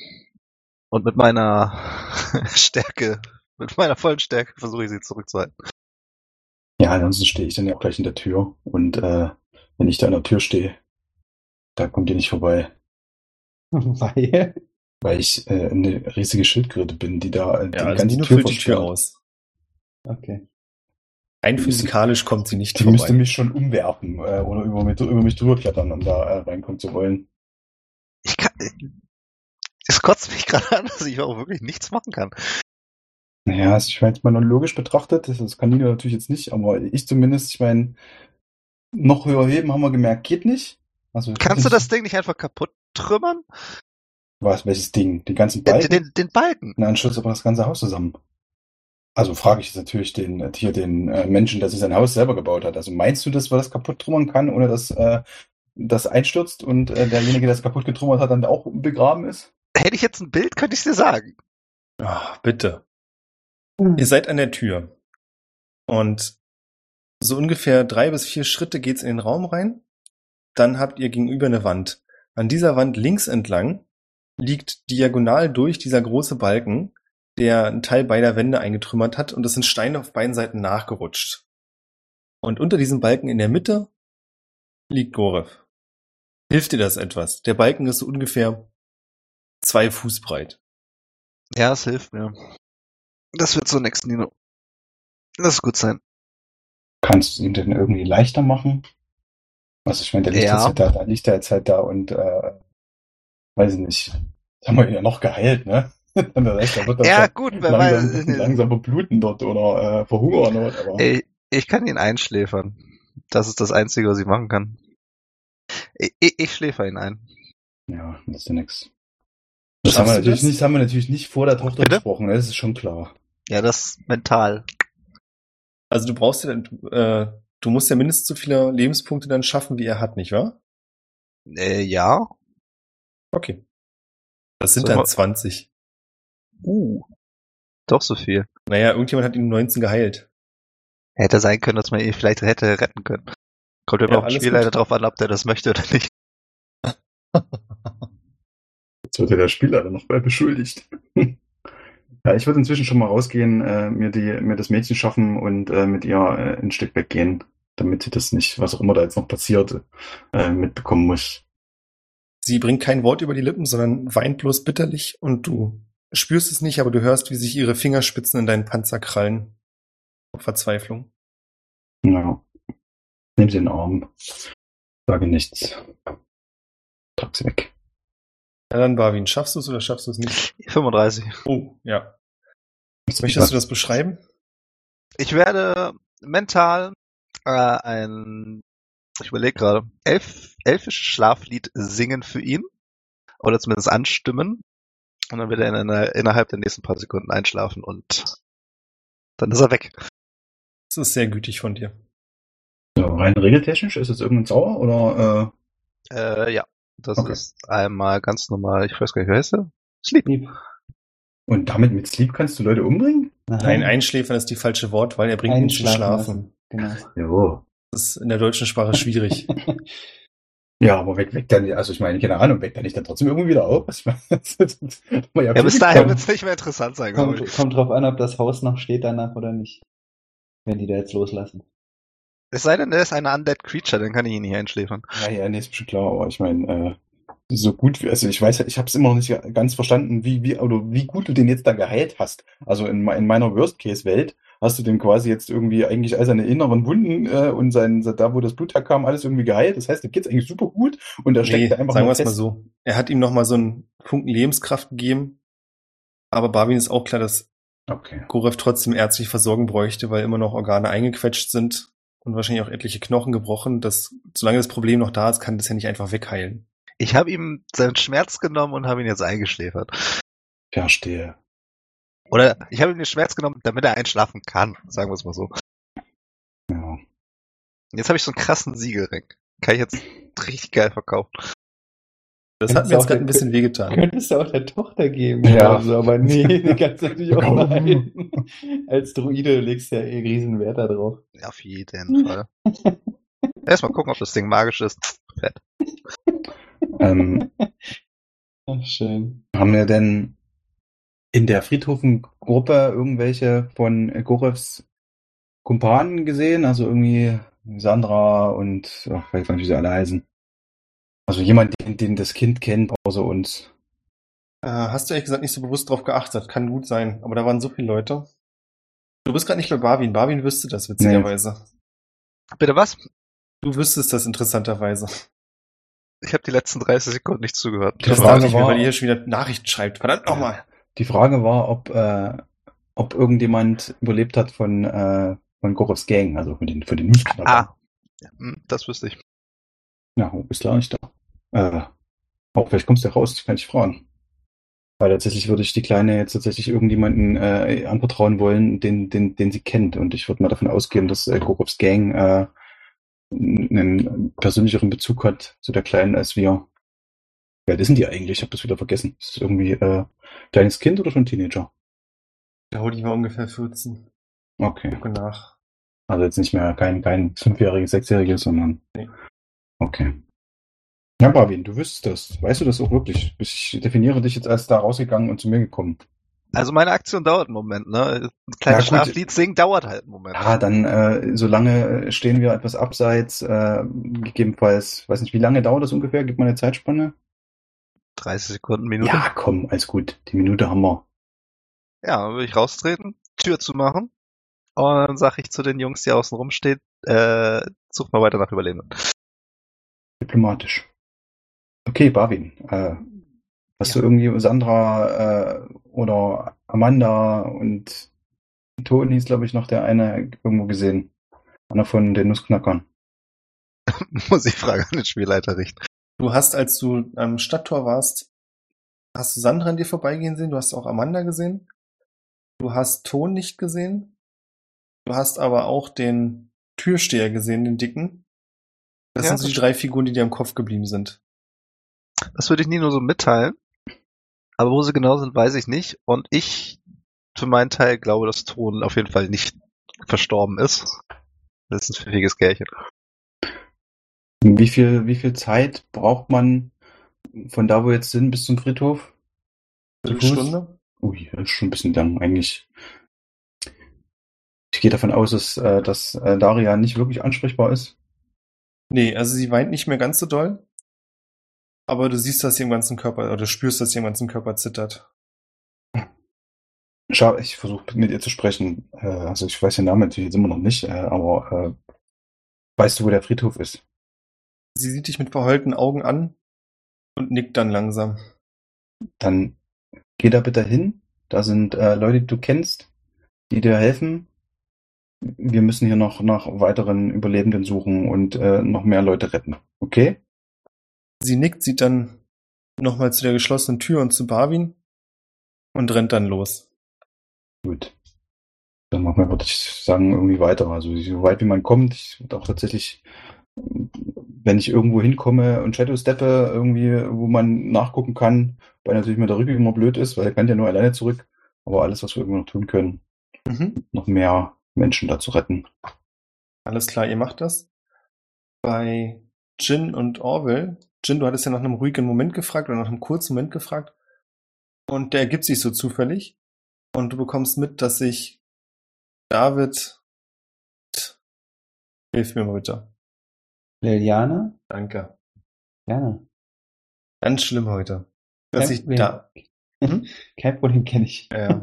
Speaker 2: Und mit meiner *laughs* Stärke, mit meiner vollen Stärke versuche ich sie zurückzuhalten.
Speaker 3: Ja, ansonsten stehe ich dann ja auch gleich in der Tür. Und äh, wenn ich da in der Tür stehe, da kommt ihr nicht vorbei. *laughs*
Speaker 5: Weil.
Speaker 3: Weil ich äh, eine riesige Schildkröte bin, die da äh,
Speaker 1: Ja,
Speaker 3: die
Speaker 1: also
Speaker 3: ganze
Speaker 1: Nino
Speaker 3: Tür
Speaker 1: füllt die Tür aus.
Speaker 5: Okay.
Speaker 1: Rein
Speaker 3: Die müsste-
Speaker 1: physikalisch kommt sie nicht
Speaker 3: Die müsste
Speaker 1: vorbei.
Speaker 3: mich schon umwerfen äh, oder über mich, über mich drüber klettern, um da äh, reinkommen zu wollen.
Speaker 2: Ich kann, es kotzt mich *laughs* gerade an, dass ich auch wirklich nichts machen kann.
Speaker 3: Naja, also ich meine, jetzt mal nur logisch betrachtet, das, das kann Nino natürlich jetzt nicht, aber ich zumindest, ich meine, noch höher heben, haben wir gemerkt, geht nicht. Also,
Speaker 2: Kannst du das Ding nicht einfach kaputt trümmern?
Speaker 3: Was, welches Ding? Die ganzen
Speaker 2: Den,
Speaker 3: Balken?
Speaker 2: den, den Balken.
Speaker 3: Na, dann stürzt aber das ganze Haus zusammen. Also frage ich jetzt natürlich den, äh, hier den äh, Menschen, der sich sein Haus selber gebaut hat. Also meinst du, dass man das kaputt trümmern kann, ohne dass äh, das einstürzt und äh, derjenige, der es kaputt getrümmert hat, dann auch begraben ist?
Speaker 2: Hätte ich jetzt ein Bild, könnte ich dir sagen.
Speaker 1: Ah, bitte. Ihr seid an der Tür. Und so ungefähr drei bis vier Schritte geht's in den Raum rein. Dann habt ihr gegenüber eine Wand. An dieser Wand links entlang liegt diagonal durch dieser große Balken, der einen Teil beider Wände eingetrümmert hat und es sind Steine auf beiden Seiten nachgerutscht. Und unter diesem Balken in der Mitte liegt Gorev. Hilft dir das etwas? Der Balken ist so ungefähr zwei Fuß breit.
Speaker 2: Ja, es hilft mir. Das wird so nix, Nino. Lass gut sein.
Speaker 3: Kannst du ihn denn irgendwie leichter machen? Also ich meine, der liegt
Speaker 2: Ja.
Speaker 3: jetzt halt da, da liegt er jetzt halt da und äh, weiß ich nicht. Das haben wir ihn ja noch geheilt, ne? *laughs* Der der wird
Speaker 2: Ja, gut, wer
Speaker 3: langsam,
Speaker 2: weiß.
Speaker 3: langsam verbluten dort oder äh, verhungern. Oder, aber
Speaker 2: Ich, ich kann ihn einschläfern. Das ist das Einzige, was ich machen kann. Ich, ich, ich schläfer ihn ein.
Speaker 3: ja, das ist ja nix. Das haben, wir natürlich
Speaker 1: das?
Speaker 3: nicht, das haben wir natürlich nicht vor der Tochter
Speaker 2: Bitte?
Speaker 3: besprochen, ne? das ist schon klar.
Speaker 2: Ja, das mental.
Speaker 1: Also du brauchst ja, dann, äh, du musst ja mindestens so viele Lebenspunkte dann schaffen, wie er hat, nicht wahr?
Speaker 2: Äh, ja.
Speaker 1: Okay. Das sind
Speaker 2: So,
Speaker 1: dann
Speaker 2: aber-
Speaker 1: 20.
Speaker 2: Uh. Doch so viel.
Speaker 1: Naja, irgendjemand hat ihn um 19 geheilt.
Speaker 2: Hätte sein können, dass man ihn vielleicht hätte retten können. Kommt immer
Speaker 1: Ja,
Speaker 2: auf den Spielleiter drauf an, ob der das möchte oder nicht. *laughs*
Speaker 3: Jetzt wird ja der Spieler dann noch bei beschuldigt. *laughs* ja, ich würde inzwischen schon mal rausgehen, äh, mir, die, mir das Mädchen schaffen und äh, mit ihr äh, ein Stück weggehen, damit sie das nicht, was auch immer da jetzt noch passiert, äh, mitbekommen muss.
Speaker 1: Sie bringt kein Wort über die Lippen, sondern weint bloß bitterlich und du spürst es nicht, aber du hörst, wie sich ihre Fingerspitzen in deinen Panzer krallen. Auf Verzweiflung.
Speaker 3: Ja. Nimm sie in den Arm. Sage nichts. Trag sie weg.
Speaker 1: Ja, dann Barwin, schaffst du es oder schaffst du es nicht?
Speaker 2: 35.
Speaker 1: Oh, ja.
Speaker 3: Was-
Speaker 1: Möchtest du das beschreiben?
Speaker 2: Ich werde mental äh, ein, ich überlege gerade, elf, elfisches Schlaflied singen für ihn. Oder zumindest anstimmen. Und dann wird er in einer, innerhalb der nächsten paar Sekunden einschlafen und dann ist er weg.
Speaker 1: Das ist sehr gütig von dir.
Speaker 3: Ja, rein regeltechnisch? Ist es irgendein Zauber oder
Speaker 2: Äh, ja, das
Speaker 3: Okay.
Speaker 2: ist einmal ganz normal, ich weiß gar nicht, wie heißt der? Sleep.
Speaker 3: Und damit mit Sleep kannst du Leute umbringen?
Speaker 1: Nein, einschläfern ist die falsche Wort, weil er bringt ihn zum Schlafen.
Speaker 5: Genau.
Speaker 3: Jo.
Speaker 1: Das ist in der deutschen Sprache schwierig. *laughs*
Speaker 3: Ja, aber weckt weck dann, also ich meine, keine Ahnung, weckt er nicht dann trotzdem irgendwie wieder auf? *laughs* Ja,
Speaker 2: Ja, bis dahin wird es nicht mehr interessant sein, glaube
Speaker 5: kommt,
Speaker 2: ich.
Speaker 5: kommt drauf an, ob das Haus noch steht danach oder nicht. Wenn die da jetzt loslassen.
Speaker 2: Es sei denn, er ist eine Undead Creature, dann kann ich ihn nicht einschläfern.
Speaker 3: Ja, ja, nee, ist schon klar, aber ich meine, äh, so gut, wie- also ich weiß, ich habe es immer noch nicht ganz verstanden, wie, wie, oder wie gut du den jetzt da geheilt hast. Also in, in meiner Worst-Case-Welt hast du den quasi jetzt irgendwie eigentlich all seine inneren Wunden äh, und sein, da, wo das Blut herkam, alles irgendwie geheilt. Das heißt, dem geht's eigentlich super gut und da steckt
Speaker 1: Nee,
Speaker 3: er einfach
Speaker 1: sagen wir es mal so. Er hat ihm nochmal so einen Funken Lebenskraft gegeben. Aber Barwin ist auch klar, dass
Speaker 3: Okay.
Speaker 1: Gorev trotzdem ärztliche Versorgung bräuchte, weil immer noch Organe eingequetscht sind und wahrscheinlich auch etliche Knochen gebrochen. Das, solange das Problem noch da ist, kann das ja nicht einfach wegheilen.
Speaker 2: Ich habe ihm seinen Schmerz genommen und habe ihn jetzt eingeschläfert.
Speaker 3: Verstehe.
Speaker 2: Oder ich habe ihm den Schmerz genommen, damit er einschlafen kann, sagen wir es mal so.
Speaker 3: Ja.
Speaker 2: Jetzt habe ich so einen krassen Siegelring. Kann ich jetzt richtig geil verkaufen.
Speaker 1: Das
Speaker 5: Könntest
Speaker 1: hat mir jetzt
Speaker 5: auch
Speaker 1: gerade ein bisschen wehgetan.
Speaker 5: Könntest du auch der Tochter geben.
Speaker 3: Ja.
Speaker 5: oder so, aber nee, *laughs* die kannst du natürlich auch behalten. Als Druide legst du ja eh riesen Wert da drauf.
Speaker 2: Ja, auf jeden Fall. Erstmal gucken, ob das Ding magisch ist. Fett.
Speaker 3: Ähm,
Speaker 5: Ach, schön.
Speaker 3: haben wir denn in der Friedhofengruppe irgendwelche von Gorevs Kumpanen gesehen? Also irgendwie Sandra und ach, ich weiß nicht, wie sie alle heißen. Also jemand, den, den das Kind kennt, außer uns.
Speaker 1: Äh, hast du ehrlich gesagt nicht so bewusst drauf geachtet. Kann gut sein. Aber da waren so viele Leute. Du bist gerade nicht bei Barwin. Barwin wüsste das witzigerweise.
Speaker 2: Bitte was?
Speaker 1: Du wüsstest das interessanterweise.
Speaker 2: Ich habe die letzten 30 Sekunden nicht zugehört.
Speaker 3: Die
Speaker 1: Das
Speaker 3: Frage
Speaker 1: ich mir,
Speaker 3: war-
Speaker 1: weil ihr hier schon wieder Nachrichten schreibt. Verdammt nochmal.
Speaker 3: Die Frage war, ob, äh, ob irgendjemand überlebt hat von, äh, von Gorevs Gang, also von den, von den Nussknackern.
Speaker 2: Ah, ja, hm, das wüsste ich.
Speaker 3: Ja, oh, bist du auch nicht da. Äh, auch vielleicht kommst du raus, das kann ich fragen. Weil tatsächlich würde ich die Kleine jetzt tatsächlich irgendjemanden äh, anvertrauen wollen, den, den, den sie kennt. Und ich würde mal davon ausgehen, dass äh, Gorovs Gang äh, einen persönlicheren Bezug hat zu der Kleinen als wir. Wie alt ist denn die eigentlich? Ich habe das wieder vergessen. Ist das irgendwie äh, kleines Kind oder schon Teenager?
Speaker 1: Der Hodi war ungefähr 14.
Speaker 3: Okay.
Speaker 1: Gucke nach.
Speaker 3: Also jetzt nicht mehr kein, kein fünfjähriges, sechsjähriges, sondern.
Speaker 1: Nee.
Speaker 3: Okay. Ja, Barwin, du wüsstest das. Weißt du das auch wirklich? Ich definiere dich jetzt als da rausgegangen und zu mir gekommen.
Speaker 2: Also meine Aktion dauert einen Moment, ne? Ein kleines. Schlaflied singen dauert halt einen Moment.
Speaker 3: Ja, dann äh, solange stehen wir etwas abseits, äh, gegebenenfalls, weiß nicht, wie lange dauert das ungefähr? Gibt man eine Zeitspanne?
Speaker 2: 30 Sekunden, Minute.
Speaker 3: Ja, komm, alles gut. Die Minute haben wir.
Speaker 2: Ja, dann würde ich raustreten, Tür zu machen. Und dann sage ich zu den Jungs, die außen rumstehen, äh, sucht mal weiter nach Überlebenden.
Speaker 3: Diplomatisch. Okay, Barwin. Äh, hast du irgendwie Sandra äh, oder Amanda und Toni ist, glaube ich, noch der eine irgendwo gesehen. Einer von den Nussknackern. *laughs*
Speaker 2: Muss ich Frage an den Spielleiter richten.
Speaker 1: Du hast, als du am Stadttor warst, hast du Sandra an dir vorbeigehen sehen, du hast auch Amanda gesehen, du hast Ton nicht gesehen, du hast aber auch den Türsteher gesehen, den dicken. Das
Speaker 2: Ja,
Speaker 1: sind so die drei Figuren, die dir im Kopf geblieben sind.
Speaker 2: Das würde ich nie nur so mitteilen. Aber wo sie genau sind, weiß ich nicht. Und ich, für meinen Teil, glaube, dass Ton auf jeden Fall nicht verstorben ist. Das ist ein pfiffiges Gärchen.
Speaker 3: Wie viel, wie viel Zeit braucht man von da, wo wir jetzt sind, bis zum Friedhof? Fuß?
Speaker 1: Viertelstunde?
Speaker 3: Ui, das ist schon ein bisschen lang eigentlich. Ich gehe davon aus, dass, äh, dass äh, Daria nicht wirklich ansprechbar ist.
Speaker 1: Nee, also sie weint nicht mehr ganz so doll. Aber du siehst, dass sie im ganzen Körper, oder du spürst, dass sie im ganzen Körper zittert.
Speaker 3: Schau, ich versuche mit ihr zu sprechen. Äh, also ich weiß den Namen natürlich jetzt immer noch nicht, äh, aber äh, weißt du, wo der Friedhof ist?
Speaker 1: Sie sieht dich mit verheulten Augen an und nickt dann langsam.
Speaker 3: Dann geh da bitte hin. Da sind äh, Leute, die du kennst, die dir helfen. Wir müssen hier noch nach weiteren Überlebenden suchen und äh, noch mehr Leute retten. Okay?
Speaker 1: Sie nickt, sieht dann nochmal zu der geschlossenen Tür und zu Barwin und rennt dann los.
Speaker 3: Gut. Dann machen wir, würde ich sagen, irgendwie weiter. Also so weit wie man kommt. Ich würde auch tatsächlich, wenn ich irgendwo hinkomme und Shadow steppe, irgendwie, wo man nachgucken kann, weil natürlich mit der Rücke immer blöd ist, weil er kann ja nur alleine zurück. Aber alles, was wir irgendwie noch tun können,
Speaker 1: Mhm.
Speaker 3: noch mehr Menschen da zu retten.
Speaker 1: Alles klar, ihr macht das. Bei Jin und Orwell. Jin, du hattest ja nach einem ruhigen Moment gefragt oder nach einem kurzen Moment gefragt. Und der ergibt sich so zufällig. Und du bekommst mit, dass sich David. Hilf mir mal bitte.
Speaker 5: Liliana?
Speaker 1: Danke.
Speaker 5: Gerne.
Speaker 1: Ganz schlimm heute. Dass sich
Speaker 5: Problem.
Speaker 1: da, Hm?
Speaker 5: Kein Problem, kenne ich.
Speaker 1: Ja.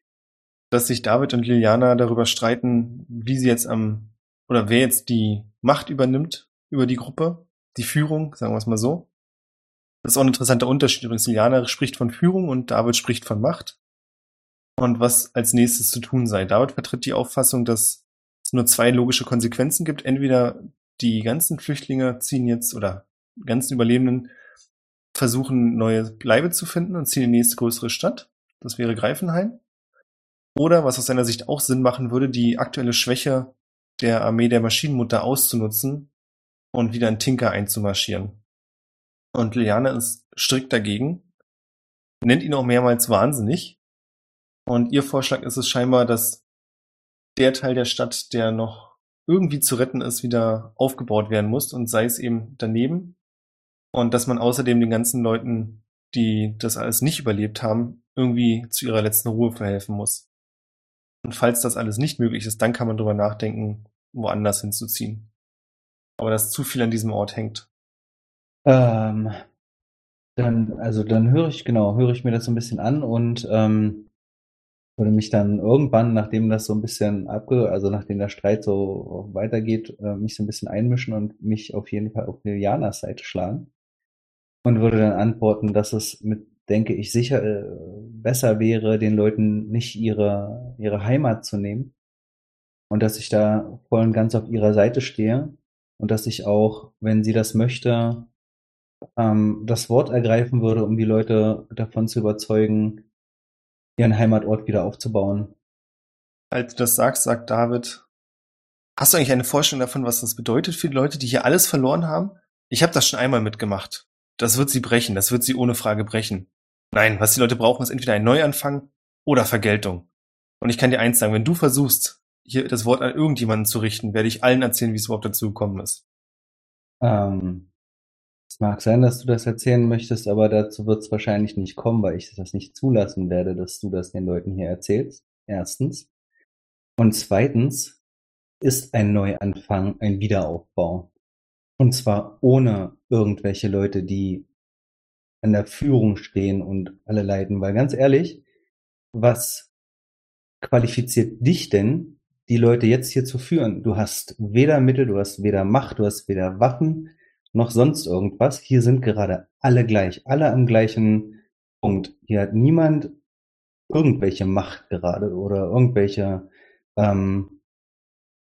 Speaker 1: *laughs* dass sich David und Liliana darüber streiten, wie sie jetzt am, oder wer jetzt die Macht übernimmt über die Gruppe, die Führung, sagen wir es mal so. Das ist auch ein interessanter Unterschied. Übrigens, Liliana spricht von Führung und David spricht von Macht. Und was als nächstes zu tun sei. David vertritt die Auffassung, dass es nur zwei logische Konsequenzen gibt. Entweder die ganzen Flüchtlinge ziehen jetzt oder die ganzen Überlebenden versuchen, neue Bleibe zu finden und ziehen in die nächste größere Stadt. Das wäre Greifenhain. Oder, was aus seiner Sicht auch Sinn machen würde, die aktuelle Schwäche der Armee der Maschinenmutter auszunutzen und wieder in Tinker einzumarschieren. Und Liliane ist strikt dagegen, nennt ihn auch mehrmals wahnsinnig. Und ihr Vorschlag ist es scheinbar, dass der Teil der Stadt, der noch irgendwie zu retten ist, wieder aufgebaut werden muss und sei es eben daneben. Und dass man außerdem den ganzen Leuten, die das alles nicht überlebt haben, irgendwie zu ihrer letzten Ruhe verhelfen muss. Und falls das alles nicht möglich ist, dann kann man drüber nachdenken, woanders hinzuziehen. Aber dass zu viel an diesem Ort hängt.
Speaker 5: Ähm, dann, also dann höre ich, genau, höre ich mir das so ein bisschen an und ähm, würde mich dann irgendwann, nachdem das so ein bisschen abge, also nachdem der Streit so weitergeht, äh, mich so ein bisschen einmischen und mich auf jeden Fall auf Lilianas Seite schlagen. Und würde dann antworten, dass es mit, denke ich, sicher äh, besser wäre, den Leuten nicht ihre, ihre Heimat zu nehmen. Und dass ich da voll und ganz auf ihrer Seite stehe. Und dass ich auch, wenn sie das möchte, ähm, das Wort ergreifen würde, um die Leute davon zu überzeugen, ihren Heimatort wieder aufzubauen.
Speaker 1: Als du das sagst, sagt David, hast du eigentlich eine Vorstellung davon, was das bedeutet für die Leute, die hier alles verloren haben? Ich habe das schon einmal mitgemacht. Das wird sie brechen, das wird sie ohne Frage brechen. Nein, was die Leute brauchen, ist entweder ein Neuanfang oder Vergeltung. Und ich kann dir eins sagen, wenn du versuchst, hier das Wort an irgendjemanden zu richten, werde ich allen erzählen, wie es überhaupt dazu gekommen ist.
Speaker 5: Ähm, es mag sein, dass du das erzählen möchtest, aber dazu wird es wahrscheinlich nicht kommen, weil ich das nicht zulassen werde, dass du das den Leuten hier erzählst. Erstens. Und zweitens ist ein Neuanfang ein Wiederaufbau. Und zwar ohne irgendwelche Leute, die an der Führung stehen und alle leiten. Weil ganz ehrlich, was qualifiziert dich denn, die Leute jetzt hier zu führen? Du hast weder Mittel, du hast weder Macht, du hast weder Waffen, noch sonst irgendwas. Hier sind gerade alle gleich, alle am gleichen Punkt. Hier hat niemand irgendwelche Macht gerade oder irgendwelche ähm,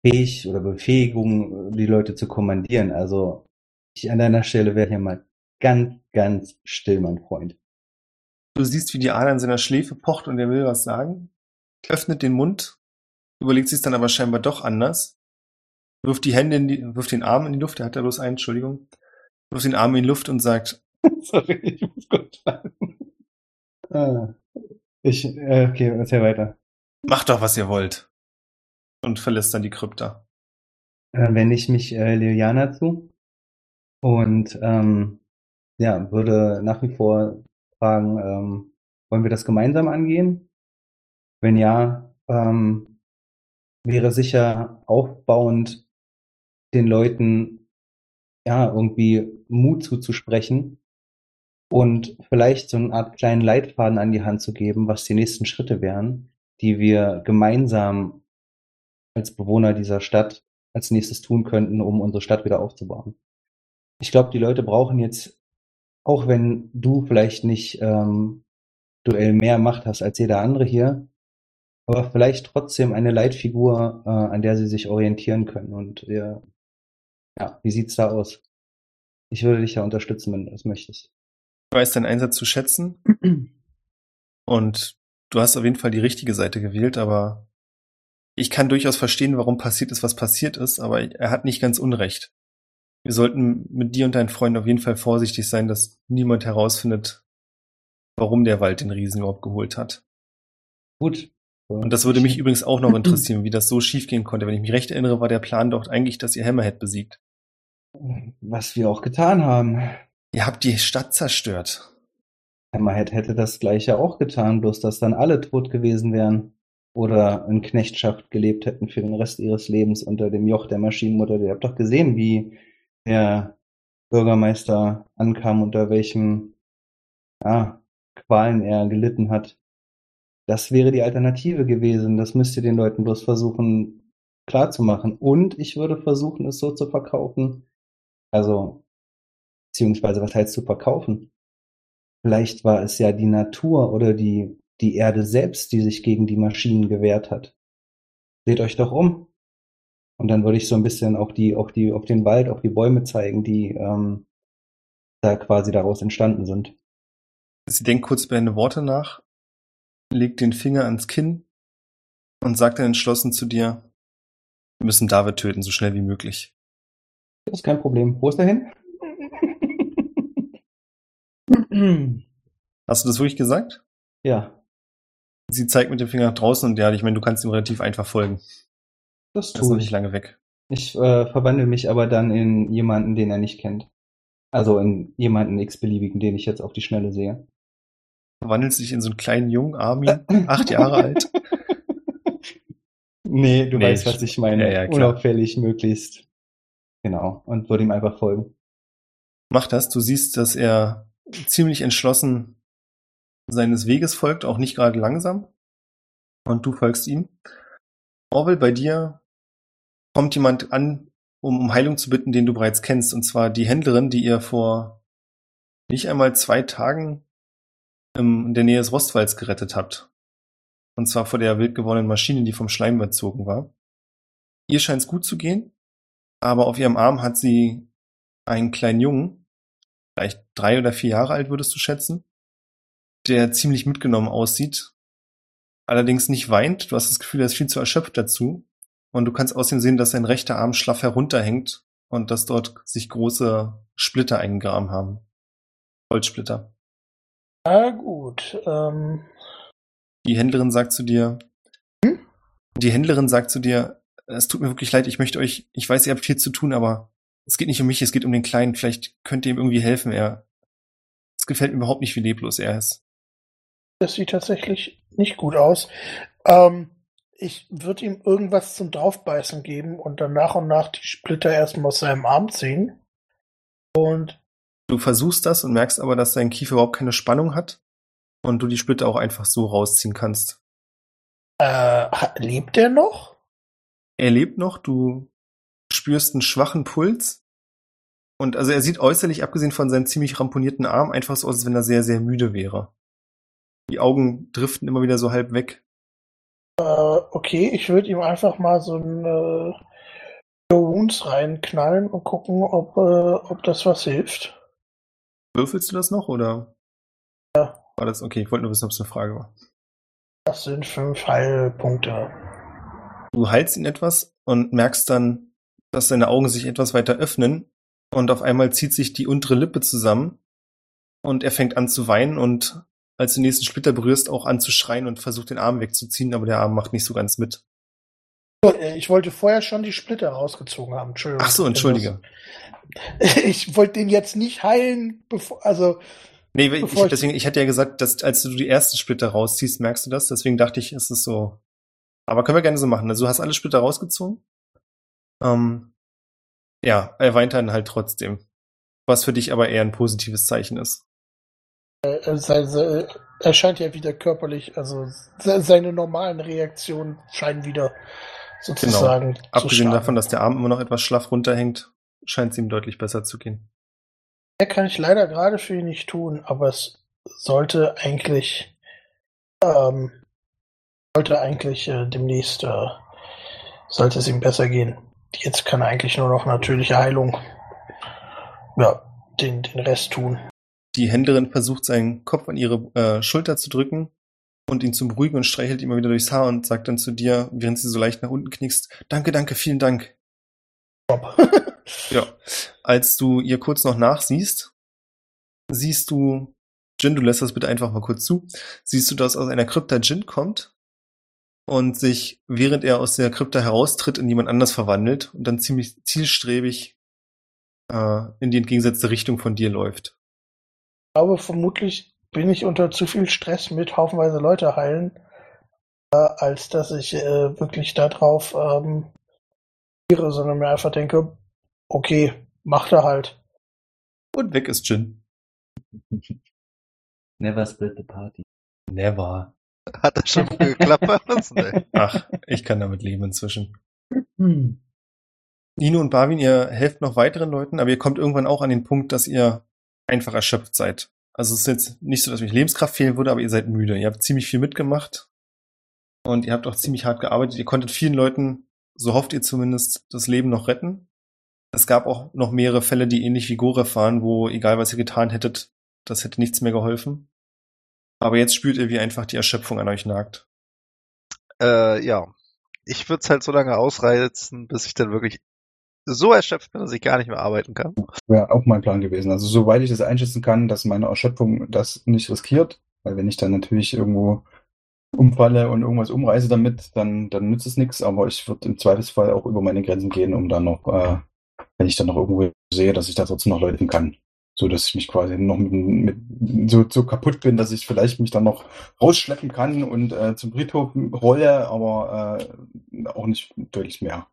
Speaker 5: Fähig oder Befähigung, die Leute zu kommandieren. Also ich an deiner Stelle wäre hier mal ganz, ganz still, mein Freund.
Speaker 1: Du siehst, wie die Ader in seiner Schläfe pocht und er will was sagen, öffnet den Mund, überlegt sich dann aber scheinbar doch anders, wirft die Hände in die, wirft den Arm in die Luft, er hat da bloß einen, Entschuldigung, wirft den Arm in die Luft und sagt, *laughs*
Speaker 5: Sorry, ich muss kurz ah, Ich, äh, okay, erzähl weiter.
Speaker 1: macht doch, was ihr wollt. Und verlässt dann die Krypta.
Speaker 5: Dann wende ich mich äh, Liliana zu und ähm, ja, würde nach wie vor fragen, ähm, wollen wir das gemeinsam angehen? Wenn ja, ähm, wäre sicher aufbauend den Leuten ja irgendwie Mut zuzusprechen und vielleicht so eine Art kleinen Leitfaden an die Hand zu geben, was die nächsten Schritte wären, die wir gemeinsam als Bewohner dieser Stadt als nächstes tun könnten, um unsere Stadt wieder aufzubauen. Ich glaube, die Leute brauchen jetzt, auch wenn du vielleicht nicht ähm, duell mehr Macht hast als jeder andere hier, aber vielleicht trotzdem eine Leitfigur, äh, an der sie sich orientieren können. Und wir, ja, wie sieht's da aus? Ich würde dich ja unterstützen, wenn du das möchtest.
Speaker 1: Du weißt deinen Einsatz zu schätzen *clears throat* und du hast auf jeden Fall die richtige Seite gewählt, aber ich kann durchaus verstehen, warum passiert ist, was passiert ist, aber er hat nicht ganz Unrecht. Wir sollten mit dir und deinen Freunden auf jeden Fall vorsichtig sein, dass niemand herausfindet, warum der Wald den Riesen überhaupt geholt hat.
Speaker 5: Gut.
Speaker 1: Und das würde mich übrigens auch noch *laughs* interessieren, wie das so schiefgehen konnte. Wenn ich mich recht erinnere, war der Plan doch eigentlich, dass ihr Hammerhead besiegt.
Speaker 5: Was wir auch getan haben.
Speaker 1: Ihr habt die Stadt zerstört.
Speaker 5: Hammerhead hätte das gleiche auch getan, bloß dass dann alle tot gewesen wären. Oder in Knechtschaft gelebt hätten für den Rest ihres Lebens unter dem Joch der Maschinenmutter. Ihr habt doch gesehen, wie der Bürgermeister ankam, unter welchen ja, Qualen er gelitten hat. Das wäre die Alternative gewesen. Das müsst ihr den Leuten bloß versuchen klarzumachen. Und ich würde versuchen, es so zu verkaufen. Also, beziehungsweise, was heißt zu verkaufen? Vielleicht war es ja die Natur oder die, die Erde selbst, die sich gegen die Maschinen gewehrt hat. Seht euch doch um. Und dann würde ich so ein bisschen auf die, auf die, auf den Wald, auf die Bäume zeigen, die ähm, da quasi daraus entstanden sind.
Speaker 1: Sie denkt kurz bei den Worte nach, legt den Finger ans Kinn und sagt dann entschlossen zu dir, wir müssen David töten, so schnell wie möglich.
Speaker 5: Das ist kein Problem. Wo ist er hin? *clears throat*
Speaker 1: Hast du das wirklich gesagt?
Speaker 5: ja,
Speaker 1: Sie zeigt mit dem Finger nach draußen und ja, ich meine, du kannst ihm relativ einfach folgen.
Speaker 5: das
Speaker 1: Er ist noch
Speaker 5: tue
Speaker 1: nicht
Speaker 5: ich.
Speaker 1: lange weg.
Speaker 5: Ich äh, verwandle mich aber dann in jemanden, den er nicht kennt. Also in jemanden x-beliebigen, den ich jetzt auf die Schnelle sehe.
Speaker 1: Verwandelt sich in so einen kleinen Jungen, Armin, acht Jahre alt. *laughs*
Speaker 5: Nee, du
Speaker 1: Nee,
Speaker 5: weißt, was ich meine.
Speaker 1: ja, ja.
Speaker 5: Unauffällig möglichst. Genau. Und würde ihm einfach folgen.
Speaker 1: Mach das. Du siehst, dass er ziemlich entschlossen seines Weges folgt, auch nicht gerade langsam. Und du folgst ihm. Orwell, bei dir kommt jemand an, um um Heilung zu bitten, den du bereits kennst. Und zwar die Händlerin, die ihr vor nicht einmal zwei Tagen in der Nähe des Rostwalds gerettet habt. Und zwar vor der wild gewordenen Maschine, die vom Schleim überzogen war. Ihr scheint es gut zu gehen, aber auf ihrem Arm hat sie einen kleinen Jungen, vielleicht drei oder vier Jahre alt würdest du schätzen, der ziemlich mitgenommen aussieht, allerdings nicht weint. Du hast das Gefühl, er ist viel zu erschöpft dazu. Und du kannst außerdem sehen, dass sein rechter Arm schlaff herunterhängt und dass dort sich große Splitter eingegraben haben. Holzsplitter.
Speaker 4: Na gut. Ähm,
Speaker 1: Die Händlerin sagt zu dir,
Speaker 4: Hm?
Speaker 1: die Händlerin sagt zu dir, es tut mir wirklich leid, ich möchte euch, ich weiß, ihr habt viel zu tun, aber es geht nicht um mich, es geht um den Kleinen. Vielleicht könnt ihr ihm irgendwie helfen. Er, es gefällt mir überhaupt nicht, wie leblos er ist.
Speaker 4: das sieht tatsächlich nicht gut aus. Ähm, ich würde ihm irgendwas zum Draufbeißen geben und dann nach und nach die Splitter erstmal aus seinem Arm ziehen. Und
Speaker 1: Du versuchst das und merkst aber, dass dein Kiefer überhaupt keine Spannung hat und du die Splitter auch einfach so rausziehen kannst.
Speaker 4: äh, lebt er noch?
Speaker 1: Er lebt noch, du spürst einen schwachen Puls und also er sieht äußerlich, abgesehen von seinem ziemlich ramponierten Arm, einfach so aus, als wenn er sehr, sehr müde wäre. Die Augen driften immer wieder so halb weg.
Speaker 4: Äh, okay, ich würde ihm einfach mal so ein äh, Wounds reinknallen und gucken, ob, äh, ob das was hilft.
Speaker 1: Würfelst du das noch oder?
Speaker 4: Ja.
Speaker 1: War das okay? Ich wollte nur wissen, ob es eine Frage war.
Speaker 4: Das sind fünf Heilpunkte.
Speaker 1: Du heilst ihn etwas und merkst dann, dass seine Augen sich etwas weiter öffnen und auf einmal zieht sich die untere Lippe zusammen und er fängt an zu weinen und als du den nächsten Splitter berührst, auch an zu schreien und versucht den Arm wegzuziehen, aber der Arm macht nicht so ganz mit.
Speaker 4: Äh, Ich wollte vorher schon die Splitter rausgezogen haben. Entschuldigung.
Speaker 1: Ach so, entschuldige. *laughs*
Speaker 4: Ich wollte den jetzt nicht heilen, bevor, also
Speaker 1: Nee, ich,
Speaker 4: Bevor ich-
Speaker 1: deswegen, ich hatte ja gesagt, dass als du die ersten Splitter rausziehst, merkst du das. Deswegen dachte ich, ist es so. Aber können wir gerne so machen. Also du hast alle Splitter rausgezogen. Ähm, ja, er weint dann halt trotzdem. Was für dich aber eher ein positives Zeichen ist.
Speaker 4: äh, se- se- er scheint ja wieder körperlich, also se- seine normalen Reaktionen scheinen wieder sozusagen zu
Speaker 1: Genau. Abgesehen davon, dass der Arm immer noch etwas schlaff runterhängt, scheint es ihm deutlich besser zu gehen.
Speaker 4: Mehr kann ich leider gerade für ihn nicht tun, aber es sollte eigentlich ähm, sollte eigentlich äh, demnächst äh, sollte es ihm besser gehen. Jetzt kann er eigentlich nur noch natürliche Heilung ja, den, den Rest tun.
Speaker 1: Die Händlerin versucht, seinen Kopf an ihre äh, Schulter zu drücken und ihn zum Beruhigen und streichelt ihm mal wieder durchs Haar und sagt dann zu dir, während sie so leicht nach unten knickst, danke, danke, vielen Dank. *laughs* Ja. Als du ihr kurz noch nachsiehst, siehst du, Jin, du lässt das bitte einfach mal kurz zu, siehst du, dass aus einer Krypta Jin kommt und sich, während er aus der Krypta heraustritt, in jemand anders verwandelt und dann ziemlich zielstrebig äh, in die entgegengesetzte Richtung von dir läuft.
Speaker 4: Ich glaube, vermutlich bin ich unter zu viel Stress mit haufenweise Leute heilen, äh, als dass ich äh, wirklich darauf ähm, sondern mir einfach denke, okay, macht er halt.
Speaker 1: Und weg ist Jin. *laughs*
Speaker 5: Never split the party.
Speaker 1: Never.
Speaker 2: Hat das schon geklappt bei uns? Nee.
Speaker 1: Ach, ich kann damit leben inzwischen. Nino und Barwin, ihr helft noch weiteren Leuten, aber ihr kommt irgendwann auch an den Punkt, dass ihr einfach erschöpft seid. Also es ist jetzt nicht so, dass euch Lebenskraft fehlen würde, aber ihr seid müde. Ihr habt ziemlich viel mitgemacht und ihr habt auch ziemlich hart gearbeitet. Ihr konntet vielen Leuten, so hofft ihr zumindest, das Leben noch retten. Es gab auch noch mehrere Fälle, die ähnlich wie Goref waren, wo egal was ihr getan hättet, das hätte nichts mehr geholfen. Aber jetzt spürt ihr, wie einfach die Erschöpfung an euch nagt.
Speaker 2: Äh, ja. Ich würde es halt so lange ausreizen, bis ich dann wirklich so erschöpft bin, dass ich gar nicht mehr arbeiten kann.
Speaker 3: Wäre auch mein Plan gewesen. Also soweit ich das einschätzen kann, dass meine Erschöpfung das nicht riskiert, weil wenn ich dann natürlich irgendwo umfalle und irgendwas umreiße damit, dann, dann nützt es nichts, aber ich würde im Zweifelsfall auch über meine Grenzen gehen, um dann noch, äh, wenn ich dann noch irgendwo sehe, dass ich da trotzdem noch Leuten kann. So dass ich mich quasi noch mit, mit so, so kaputt bin, dass ich vielleicht mich dann noch rausschleppen kann und äh, zum Friedhof rolle, aber äh, auch nicht deutlich mehr.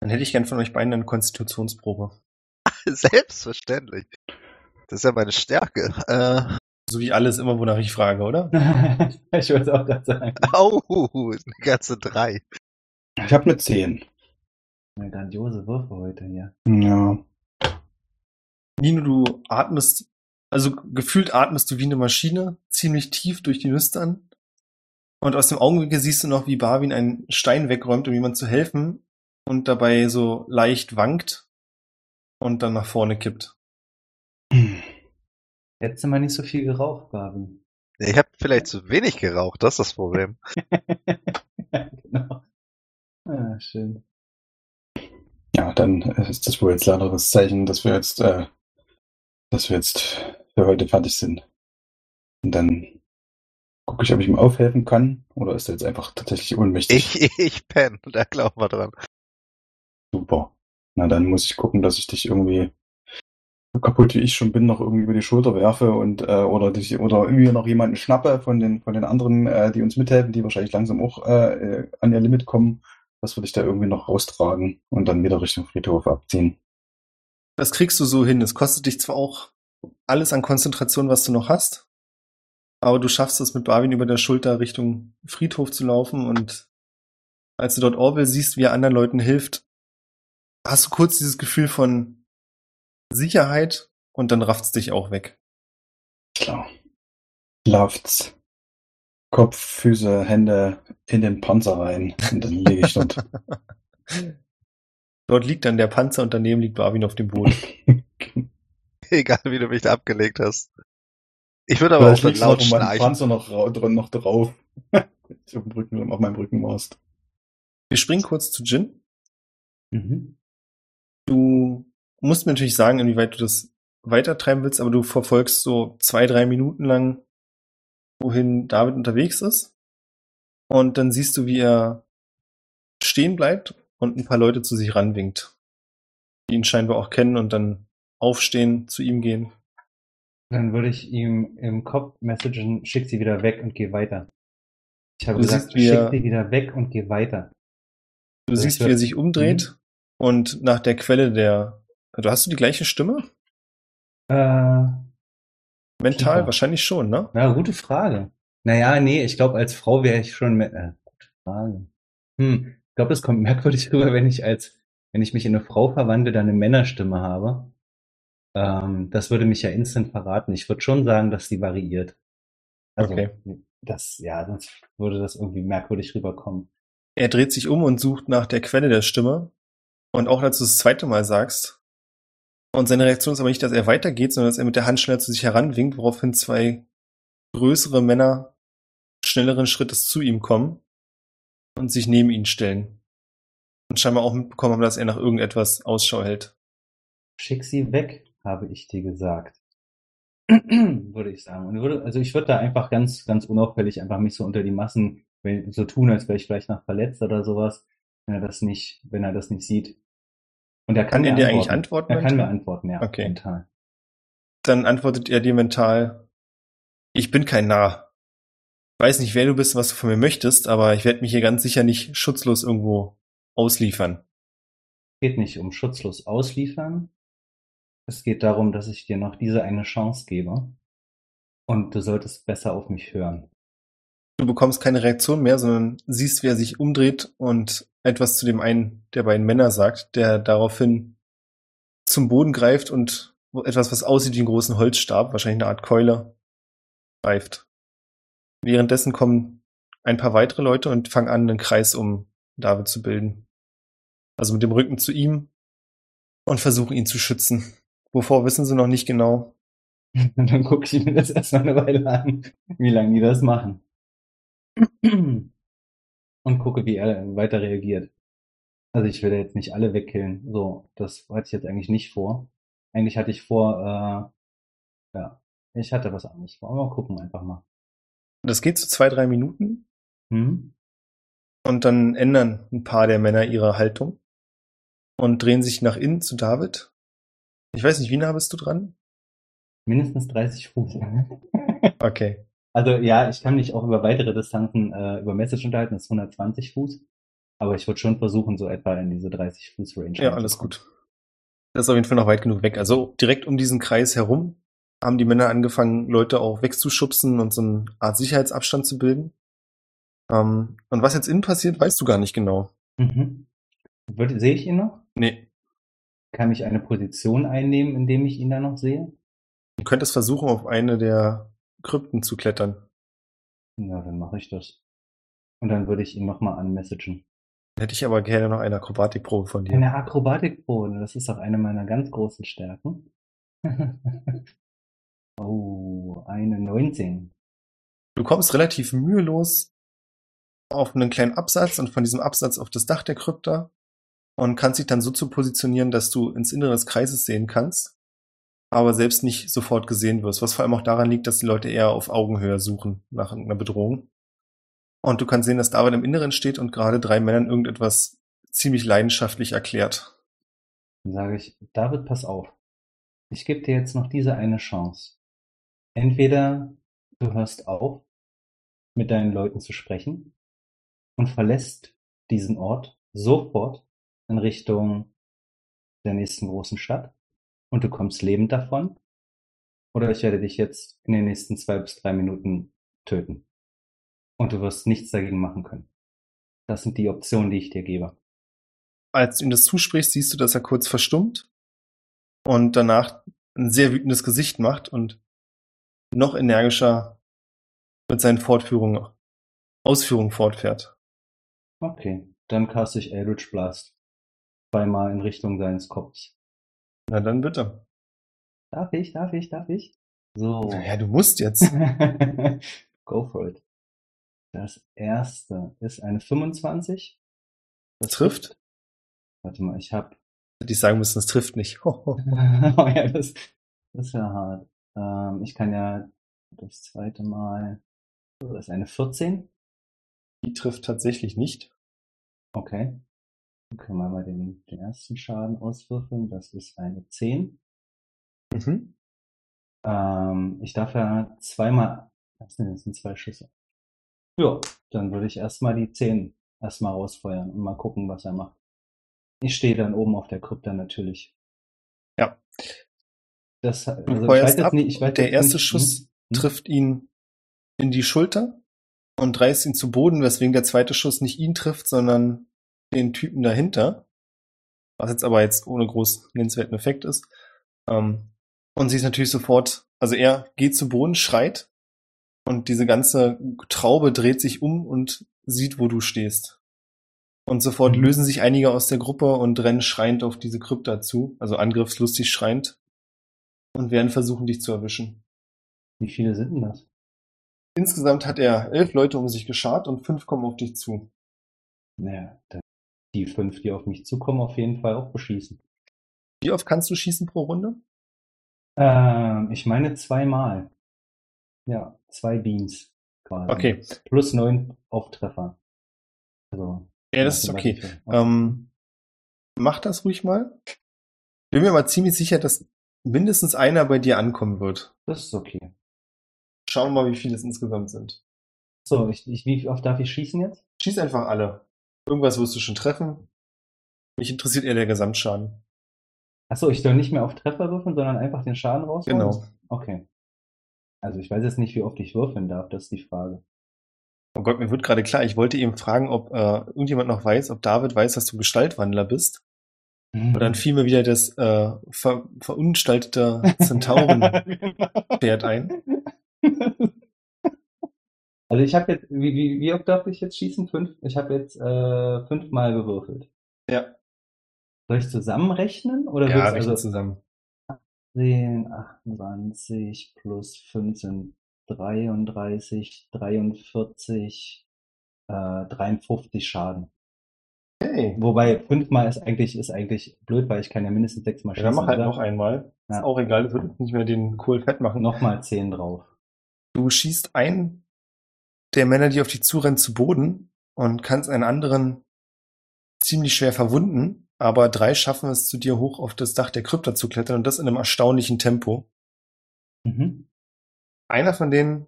Speaker 1: Dann hätte ich gern von euch beiden eine Konstitutionsprobe. *laughs*
Speaker 2: Selbstverständlich. Das ist ja meine Stärke. Äh,
Speaker 1: So wie alles immer, wonach ich frage, oder? *laughs*
Speaker 5: ich wollte auch gerade sagen.
Speaker 2: au, *laughs* eine ganze drei.
Speaker 3: Ich habe eine 10.
Speaker 5: Eine grandiose Würfe heute hier.
Speaker 3: Ja.
Speaker 1: Nino, du atmest, also gefühlt atmest du wie eine Maschine, ziemlich tief durch die Nüstern. Und aus dem Augenwinkel siehst du noch, wie Barwin einen Stein wegräumt, um jemand zu helfen und dabei so leicht wankt und dann nach vorne kippt.
Speaker 5: Hättest du mal nicht so viel geraucht, Barwin.
Speaker 2: Ich habe vielleicht zu wenig geraucht, das ist das Problem.
Speaker 5: ja, *laughs* genau. Ah, schön.
Speaker 3: Ja, dann ist das wohl jetzt leider das Zeichen, dass wir jetzt, äh, dass wir jetzt für heute fertig sind. Und dann gucke ich, ob ich ihm aufhelfen kann, oder ist er jetzt einfach tatsächlich ohnmächtig?
Speaker 2: Ich, ich penn, da glauben wir dran.
Speaker 3: Super. Na, dann muss ich gucken, dass ich dich irgendwie so kaputt wie ich schon bin, noch irgendwie über die Schulter werfe und äh, oder dich oder irgendwie noch jemanden schnappe von den von den anderen, äh, die uns mithelfen, die wahrscheinlich langsam auch äh, äh, an ihr Limit kommen. Das würde ich da irgendwie noch raustragen und dann wieder Richtung Friedhof abziehen.
Speaker 1: Das kriegst du so hin. Es kostet dich zwar auch alles an Konzentration, was du noch hast, aber du schaffst es mit Barwin über der Schulter Richtung Friedhof zu laufen und als du dort Orwell siehst, wie er anderen Leuten hilft, hast du kurz dieses Gefühl von Sicherheit und dann rafft's dich auch weg.
Speaker 3: Klar. Läuft's. Kopf, Füße, Hände in den Panzer rein und dann liege ich dort.
Speaker 1: Dort liegt dann der Panzer und daneben liegt Barwin auf dem Boden. *laughs*
Speaker 2: Egal, wie du mich da abgelegt hast. Ich würde aber auch
Speaker 3: Vielleicht du
Speaker 2: laut
Speaker 3: noch meinen
Speaker 2: schnarchen.
Speaker 3: Panzer noch, noch drauf. *laughs* auf dem Rücken, auf meinem Rücken warst.
Speaker 1: Wir springen kurz zu Jin.
Speaker 5: Mhm.
Speaker 1: Du musst mir natürlich sagen, inwieweit du das weitertreiben willst, aber du verfolgst so zwei, drei Minuten lang, wohin David unterwegs ist. Und dann siehst du, wie er stehen bleibt und ein paar Leute zu sich ranwinkt. Die ihn scheinbar auch kennen und dann aufstehen, zu ihm gehen.
Speaker 5: Dann würde ich ihm im Kopf messagen, schick sie wieder weg und geh weiter. Ich habe
Speaker 1: Du
Speaker 5: gesagt,
Speaker 1: siehst, wie
Speaker 5: schick sie wieder weg und geh weiter.
Speaker 1: Du
Speaker 5: Das
Speaker 1: siehst, wie er sich umdreht und nach der Quelle der. Du hast du die gleiche Stimme?
Speaker 5: Äh,
Speaker 1: Mental?
Speaker 5: Tiefer.
Speaker 1: Wahrscheinlich schon, ne?
Speaker 5: na, gute Frage. Naja, nee, ich glaube, als Frau wäre ich schon mit, äh, gute Frage. Hm, ich glaube, es kommt *laughs* merkwürdig rüber, wenn ich als, wenn ich mich in eine Frau verwandle, dann eine Männerstimme habe. Ähm, das würde mich ja instant verraten. Ich würde schon sagen, dass die variiert. Also,
Speaker 1: Okay.
Speaker 5: das, ja, sonst würde das irgendwie merkwürdig rüberkommen.
Speaker 1: Er dreht sich um und sucht nach der Quelle der Stimme. Und auch als du das zweite Mal sagst. Und seine Reaktion ist aber nicht, dass er weitergeht, sondern dass er mit der Hand schnell zu sich heranwinkt, woraufhin zwei größere Männer schnelleren Schrittes zu ihm kommen und sich neben ihn stellen. Und scheinbar auch mitbekommen haben, dass er nach irgendetwas Ausschau hält.
Speaker 5: Schick sie weg, habe ich dir gesagt. *clears throat* würde ich sagen. Und würde, also ich würde da einfach ganz, ganz unauffällig einfach mich so unter die Massen so tun, als wäre ich vielleicht noch verletzt oder sowas, wenn er das nicht, wenn er das nicht sieht. Und er kann,
Speaker 1: Kann er dir
Speaker 5: antworten.
Speaker 1: eigentlich antworten?
Speaker 5: Er kann mir antworten, ja.
Speaker 1: Okay.
Speaker 5: Mental.
Speaker 1: Dann antwortet er dir mental, ich bin kein Narr. Ich weiß nicht, wer du bist, was du von mir möchtest, aber ich werde mich hier ganz sicher nicht schutzlos irgendwo ausliefern.
Speaker 5: Es geht nicht um schutzlos ausliefern. Es geht darum, dass ich dir noch diese eine Chance gebe. Und du solltest besser auf mich hören.
Speaker 1: Du bekommst keine Reaktion mehr, sondern siehst, wie er sich umdreht und etwas zu dem einen der beiden Männer sagt, der daraufhin zum Boden greift und etwas, was aussieht wie einen großen Holzstab, wahrscheinlich eine Art Keule, greift. Währenddessen kommen ein paar weitere Leute und fangen an, einen Kreis um David zu bilden. Also mit dem Rücken zu ihm und versuchen ihn zu schützen. Wovor wissen sie noch nicht genau. *laughs*
Speaker 5: Dann gucke ich mir das erstmal eine Weile an, wie lange die das machen. Und gucke, wie er weiter reagiert. Also ich will jetzt nicht alle wegkillen. So, das hatte ich jetzt eigentlich nicht vor. Eigentlich hatte ich vor, äh, ja, ich hatte was anderes vor. Mal gucken einfach mal.
Speaker 1: Das geht so zwei, drei Minuten
Speaker 5: Hm?
Speaker 1: und dann ändern ein paar der Männer ihre Haltung und drehen sich nach innen zu David. Ich weiß nicht, wie nah bist du dran?
Speaker 5: Mindestens 30 Fuß.
Speaker 1: Okay.
Speaker 5: Also ja, ich kann mich auch über weitere Distanzen äh, über Message unterhalten, das ist 120 Fuß. Aber ich würde schon versuchen, so etwa in diese 30 Fuß Range.
Speaker 1: Ja, alles gut. Das ist auf jeden Fall noch weit genug weg. Also direkt um diesen Kreis herum haben die Männer angefangen, Leute auch wegzuschubsen und so eine Art Sicherheitsabstand zu bilden. Ähm, und was jetzt innen passiert, weißt du gar nicht genau.
Speaker 5: Mhm. Sehe ich ihn noch?
Speaker 1: Nee.
Speaker 5: Kann ich eine Position einnehmen, indem ich ihn da noch sehe?
Speaker 1: Du könntest versuchen, auf eine der Krypten zu klettern.
Speaker 5: Ja, dann mache ich das. Und dann würde ich ihn nochmal anmessagen.
Speaker 1: Hätte ich aber gerne noch eine Akrobatikprobe von dir.
Speaker 5: Eine Akrobatikprobe, das ist auch eine meiner ganz großen Stärken. *laughs* oh, eine 19.
Speaker 1: Du kommst relativ mühelos auf einen kleinen Absatz und von diesem Absatz auf das Dach der Krypta und kannst dich dann so zu positionieren, dass du ins Innere des Kreises sehen kannst, aber selbst nicht sofort gesehen wirst, was vor allem auch daran liegt, dass die Leute eher auf Augenhöhe suchen nach einer Bedrohung. Und du kannst sehen, dass David im Inneren steht und gerade drei Männern irgendetwas ziemlich leidenschaftlich erklärt.
Speaker 5: Dann sage ich, David, pass auf. Ich gebe dir jetzt noch diese eine Chance. Entweder du hörst auf, mit deinen Leuten zu sprechen und verlässt diesen Ort sofort in Richtung der nächsten großen Stadt und du kommst lebend davon. Oder ich werde dich jetzt in den nächsten zwei bis drei Minuten töten. Und du wirst nichts dagegen machen können. Das sind die Optionen, die ich dir gebe.
Speaker 1: Als du ihm das zusprichst, siehst du, dass er kurz verstummt und danach ein sehr wütendes Gesicht macht und noch energischer mit seinen Fortführungen, Ausführungen fortfährt.
Speaker 5: Okay, dann caste ich Eldritch Blast. Zweimal in Richtung seines Kopfs.
Speaker 1: Na dann bitte.
Speaker 5: Darf ich, darf ich, darf ich? So.
Speaker 1: Ja, du musst jetzt. *laughs*
Speaker 5: Go for it. Das erste ist eine 25.
Speaker 1: Das trifft.
Speaker 5: Warte mal, ich hab.
Speaker 1: Hätte ich sagen müssen, es trifft nicht. *laughs* *laughs*
Speaker 5: oh ja, das, das ist ja hart. Ähm, ich kann ja das zweite Mal. Das ist eine 14.
Speaker 1: Die trifft tatsächlich nicht.
Speaker 5: Okay. Dann können wir mal den, den ersten Schaden auswürfeln. Das ist eine 10.
Speaker 1: Mhm.
Speaker 5: Ähm, ich darf ja zweimal, was sind das sind zwei Schüsse. Ja, dann würde ich erstmal die 10 erstmal rausfeuern und mal gucken, was er macht. Ich stehe dann oben auf der Krypta natürlich.
Speaker 1: Ja.
Speaker 5: Das, also
Speaker 1: Du feuerst ab.
Speaker 5: nicht, ich weiß
Speaker 1: der erste
Speaker 5: nicht,
Speaker 1: Schuss
Speaker 5: hm, hm.
Speaker 1: trifft ihn in die Schulter und reißt ihn zu Boden, weswegen der zweite Schuss nicht ihn trifft, sondern den Typen dahinter. Was jetzt aber jetzt ohne groß nennenswerten Effekt ist. Ähm, und sie ist natürlich sofort, also er geht zu Boden, schreit und diese ganze Traube dreht sich um und sieht, wo du stehst. Und sofort
Speaker 5: Mhm.
Speaker 1: lösen sich einige aus der Gruppe und rennen schreiend auf diese Krypta zu, also angriffslustig schreiend und werden versuchen, dich zu erwischen.
Speaker 5: Wie viele sind denn das?
Speaker 1: Insgesamt hat er elf Leute um sich geschart und fünf kommen auf dich zu.
Speaker 5: Naja, dann die fünf, die auf mich zukommen, auf jeden Fall auch beschießen.
Speaker 1: Wie oft kannst du schießen pro Runde?
Speaker 5: Ähm, ich meine zweimal. Ja, zwei Beams quasi.
Speaker 1: Okay.
Speaker 5: Plus neun auf Treffer. Also,
Speaker 1: Ja, das ist okay. Ähm, mach das ruhig mal. Bin mir mal ziemlich sicher, dass mindestens einer bei dir ankommen wird.
Speaker 5: Das ist okay.
Speaker 1: Schauen wir mal, wie viele es insgesamt sind.
Speaker 5: So, ich, ich, wie oft darf ich schießen jetzt?
Speaker 1: Schieß einfach alle. Irgendwas wirst du schon treffen. Mich interessiert eher der Gesamtschaden.
Speaker 5: Achso, ich soll nicht mehr auf Treffer würfeln, sondern einfach den Schaden rausholen?
Speaker 1: Genau.
Speaker 5: Okay. Also ich weiß jetzt nicht, wie oft ich würfeln darf, das ist die Frage.
Speaker 1: Oh Gott, mir wird gerade klar, ich wollte eben fragen, ob äh, irgendjemand noch weiß, ob David weiß, dass du Gestaltwandler bist. Und dann *laughs* fiel mir wieder das äh, ver verunstaltete *laughs* Zentauren-Pferd ein. *laughs*
Speaker 5: Also ich habe jetzt, wie, wie, wie oft darf ich jetzt schießen? Fünf? Ich habe jetzt äh, fünfmal gewürfelt.
Speaker 1: Ja,
Speaker 5: Soll ich zusammenrechnen? Oder
Speaker 1: ja
Speaker 5: wird's
Speaker 1: rechnen
Speaker 5: also
Speaker 1: zusammen.
Speaker 5: 10, 28 plus 15, 33, 43, äh, 53 Schaden.
Speaker 1: Hey,
Speaker 5: Wobei fünfmal ist eigentlich, ist eigentlich blöd, weil ich kann ja mindestens sechsmal
Speaker 1: ja,
Speaker 5: schießen.
Speaker 1: dann mach halt
Speaker 5: oder?
Speaker 1: noch einmal. Ist
Speaker 5: Ja.
Speaker 1: auch egal, das wird nicht mehr den Kohl fett machen.
Speaker 5: Nochmal 10 drauf.
Speaker 1: Du schießt einen der Männer, die auf dich zurennen, zu Boden und kannst einen anderen ziemlich schwer verwunden, aber drei schaffen es zu dir hoch auf das Dach der Krypta zu klettern und das in einem erstaunlichen Tempo.
Speaker 5: Mhm.
Speaker 1: Einer von denen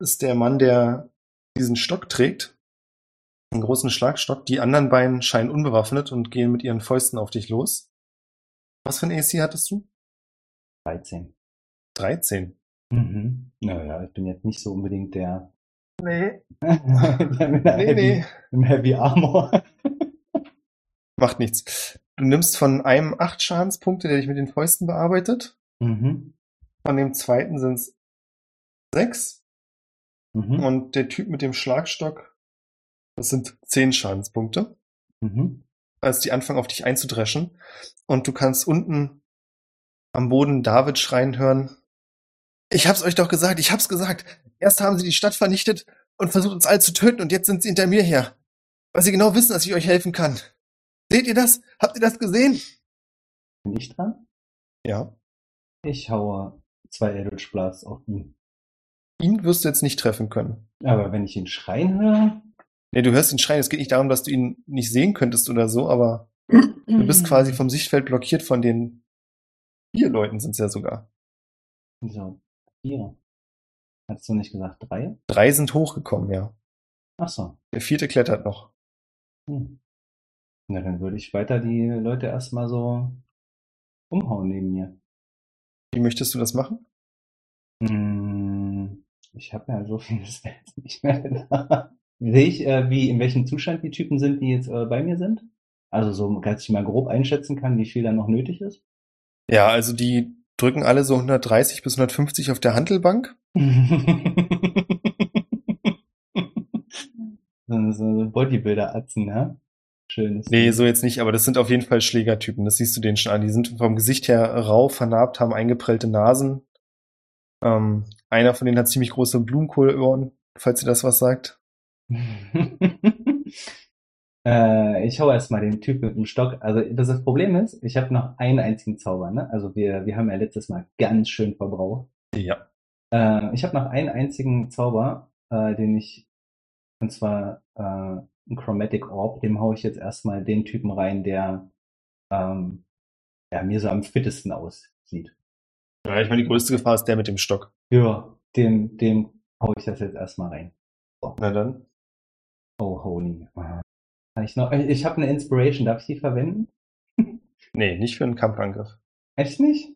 Speaker 1: ist der Mann, der diesen Stock trägt. Einen großen Schlagstock. Die anderen beiden scheinen unbewaffnet und gehen mit ihren Fäusten auf dich los. Was für ein AC hattest du?
Speaker 5: 13.
Speaker 1: 13.
Speaker 5: Mhm. Naja, ich bin jetzt nicht so unbedingt der,
Speaker 1: Nee. *laughs* Nee,
Speaker 5: Heavy,
Speaker 1: nee.
Speaker 5: Im Heavy Armor. *laughs*
Speaker 1: Macht nichts. Du nimmst von einem acht Schadenspunkte, der dich mit den Fäusten bearbeitet.
Speaker 5: mhm.
Speaker 1: Von dem zweiten sind es sechs.
Speaker 5: Mhm.
Speaker 1: Und der Typ mit dem Schlagstock, das sind zehn Schadenspunkte.
Speaker 5: Mhm.
Speaker 1: als die anfangen auf dich einzudreschen. Und du kannst unten am Boden David schreien hören. Ich hab's euch doch gesagt, ich hab's gesagt. Erst haben sie die Stadt vernichtet und versucht uns alle zu töten und jetzt sind sie hinter mir her. Weil sie genau wissen, dass ich euch helfen kann. Seht ihr das? Habt ihr das gesehen?
Speaker 5: Bin ich dran?
Speaker 1: Ja.
Speaker 5: Ich haue zwei Eldritch Blasts auf ihn.
Speaker 1: Ihn wirst du jetzt nicht treffen können.
Speaker 5: Aber wenn ich ihn schreien höre,
Speaker 1: Nee, du hörst ihn schreien. Es geht nicht darum, dass du ihn nicht sehen könntest oder so, aber du bist quasi vom Sichtfeld blockiert von den vier Leuten sind's ja sogar.
Speaker 5: So, vier. Hast du nicht gesagt drei?
Speaker 1: Drei sind hochgekommen, ja.
Speaker 5: Ach so.
Speaker 1: Der vierte klettert noch.
Speaker 5: Hm. Na, dann würde ich weiter die Leute erstmal so umhauen neben mir.
Speaker 1: Wie möchtest du das machen?
Speaker 5: Hm, ich habe ja so viel das wäre jetzt nicht mehr da. Sehe ich, äh, wie, in welchem Zustand die Typen sind, die jetzt äh, bei mir sind? Also so, dass ich mal grob einschätzen kann, wie viel da noch nötig ist?
Speaker 1: Ja, also die drücken alle so 130 bis 150 auf der Handelbank. *laughs*
Speaker 5: so, Bodybuilder-Atzen, ja? Schönes.
Speaker 1: Nee, so jetzt nicht, aber das sind auf jeden Fall Schlägertypen. Das siehst du denen schon an. Die sind vom Gesicht her rau, vernarbt, haben eingeprellte Nasen. Ähm, einer von denen hat ziemlich große Blumenkohlohren, falls ihr das was sagt. *laughs*
Speaker 5: äh, ich hau erstmal den Typ mit dem Stock. Also das, das Problem ist, ich habe noch einen einzigen Zauber. Ne? Also wir, wir haben ja letztes Mal ganz schön verbraucht.
Speaker 1: Ja.
Speaker 5: Äh, ich habe noch einen einzigen Zauber, äh, den ich, und zwar äh, ein Chromatic Orb, dem hau ich jetzt erstmal den Typen rein, der ähm, ja, mir so am fittesten aussieht.
Speaker 1: Ja, ich meine, die größte Gefahr ist der mit dem Stock.
Speaker 5: Ja, dem, dem hau ich das jetzt erstmal rein.
Speaker 1: Na dann.
Speaker 5: Oh, holy. Ich, noch, ich habe eine Inspiration, darf ich die verwenden?
Speaker 1: Nee, nicht für einen Kampfangriff.
Speaker 5: Echt nicht?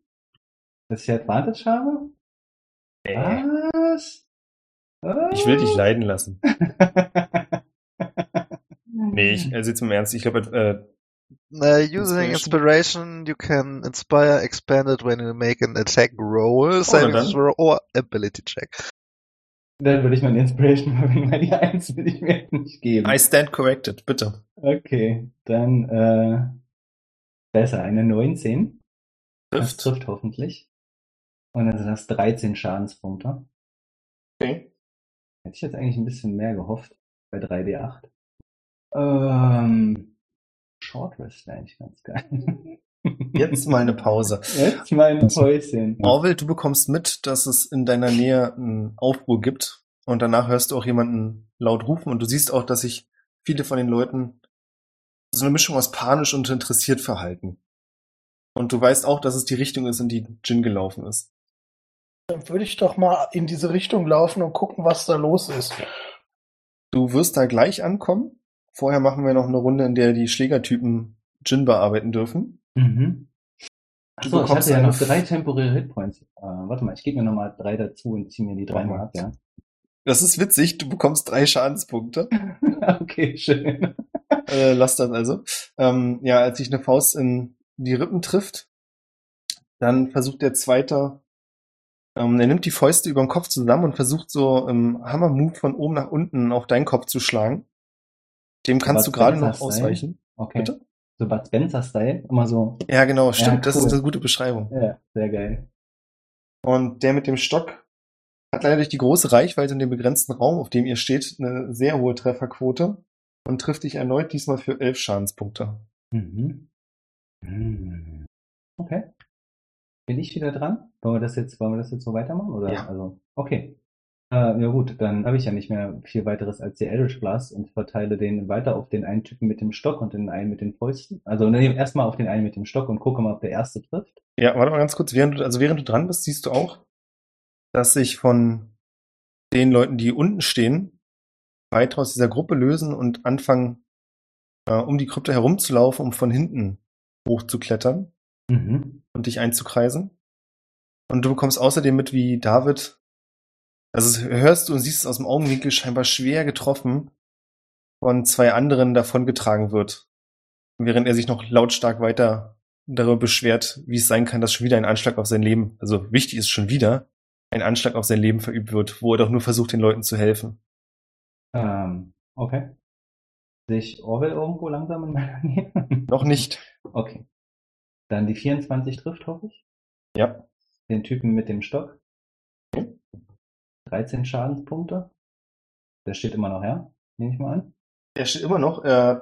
Speaker 5: Dass ich Advantage habe?
Speaker 1: Nee.
Speaker 5: Was?
Speaker 1: Ich will dich leiden lassen. *laughs* Nee, ich, also jetzt im Ernst, ich glaube, äh,
Speaker 2: Uh, using
Speaker 1: Inspiration.
Speaker 2: inspiration, you can inspire expanded when you make an attack roll, saving
Speaker 1: dann.
Speaker 2: throw, or ability check.
Speaker 5: Dann würde ich meine Inspiration verwenden, weil die eins will ich mir nicht geben.
Speaker 1: I stand corrected, bitte.
Speaker 5: Okay, dann äh, besser, eine 19. Das
Speaker 1: Trifft.
Speaker 5: trifft hoffentlich. Und dann sind das 13 Schadenspunkte.
Speaker 1: Okay.
Speaker 5: Hätte ich jetzt eigentlich ein bisschen mehr gehofft bei 3D8. Ähm, Short Rest wäre eigentlich ganz geil. *laughs*
Speaker 1: Jetzt mal eine Pause.
Speaker 5: Jetzt mal ein Päuschen.
Speaker 1: Orwell, du bekommst mit, dass es in deiner Nähe einen Aufruhr gibt und danach hörst du auch jemanden laut rufen und du siehst auch, dass sich viele von den Leuten so eine Mischung aus panisch und interessiert verhalten. Und du weißt auch, dass es die Richtung ist, in die Jin gelaufen ist.
Speaker 4: Dann würde ich doch mal in diese Richtung laufen und gucken, was da los ist.
Speaker 1: Du wirst da gleich ankommen. Vorher machen wir noch eine Runde, in der die Schlägertypen Jin bearbeiten dürfen.
Speaker 5: Mhm.
Speaker 1: Du
Speaker 5: Achso, ich hatte ja noch drei temporäre Hitpoints. Äh, warte mal, ich gebe mir nochmal drei dazu und ziehe mir die drei mal ab, ja?
Speaker 1: Das ist witzig, du bekommst drei Schadenspunkte. *laughs*
Speaker 5: okay, schön.
Speaker 1: äh, lass das also. Ähm, ja, als sich eine Faust in die Rippen trifft, dann versucht der Zweite, ähm, er nimmt die Fäuste über den Kopf zusammen und versucht so im Hammer-Move von oben nach unten auf deinen Kopf zu schlagen. Dem kannst
Speaker 5: Bud
Speaker 1: du gerade noch ausweichen.
Speaker 5: Okay.
Speaker 1: Bitte?
Speaker 5: So Bud Spencer-Style, immer so.
Speaker 1: Ja, genau, stimmt. Das
Speaker 5: cool.
Speaker 1: ist eine gute Beschreibung.
Speaker 5: Ja, sehr geil.
Speaker 1: Und der mit dem Stock hat leider durch die große Reichweite in dem begrenzten Raum, auf dem ihr steht, eine sehr hohe Trefferquote und trifft dich erneut diesmal für elf Schadenspunkte.
Speaker 5: Mhm. Mhm. Okay. Bin ich wieder dran? Wollen wir das jetzt, wollen wir das jetzt so weitermachen? Oder?
Speaker 1: Ja.
Speaker 5: Also, okay. Äh, ja gut, dann habe ich ja nicht mehr viel weiteres als die Eldritch Blast und verteile den weiter auf den einen Typen mit dem Stock und den einen mit den Fäusten. Also nee, erstmal auf den einen mit dem Stock und gucke mal, ob der erste trifft.
Speaker 1: Ja, warte mal ganz kurz. Während du, also während du dran bist, siehst du auch, dass sich von den Leuten, die unten stehen, weiter aus dieser Gruppe lösen und anfangen, äh, um die Krypta herumzulaufen, um von hinten hochzuklettern
Speaker 5: Mhm.
Speaker 1: und dich einzukreisen. Und du bekommst außerdem mit, wie David, also hörst du und siehst es aus dem Augenwinkel scheinbar schwer getroffen von zwei anderen davongetragen wird. Während er sich noch lautstark weiter darüber beschwert, wie es sein kann, dass schon wieder ein Anschlag auf sein Leben, also wichtig ist schon wieder, ein Anschlag auf sein Leben verübt wird, wo er doch nur versucht, den Leuten zu helfen.
Speaker 5: Ähm, okay. Sehe ich Orwell irgendwo langsam in meiner Nähe? *laughs*
Speaker 1: Noch nicht.
Speaker 5: Okay. Dann die 24 trifft, hoffe ich.
Speaker 1: Ja.
Speaker 5: Den Typen mit dem Stock. 13 Schadenspunkte. Der steht immer noch her, nehme ich mal an.
Speaker 1: Er steht immer noch, äh,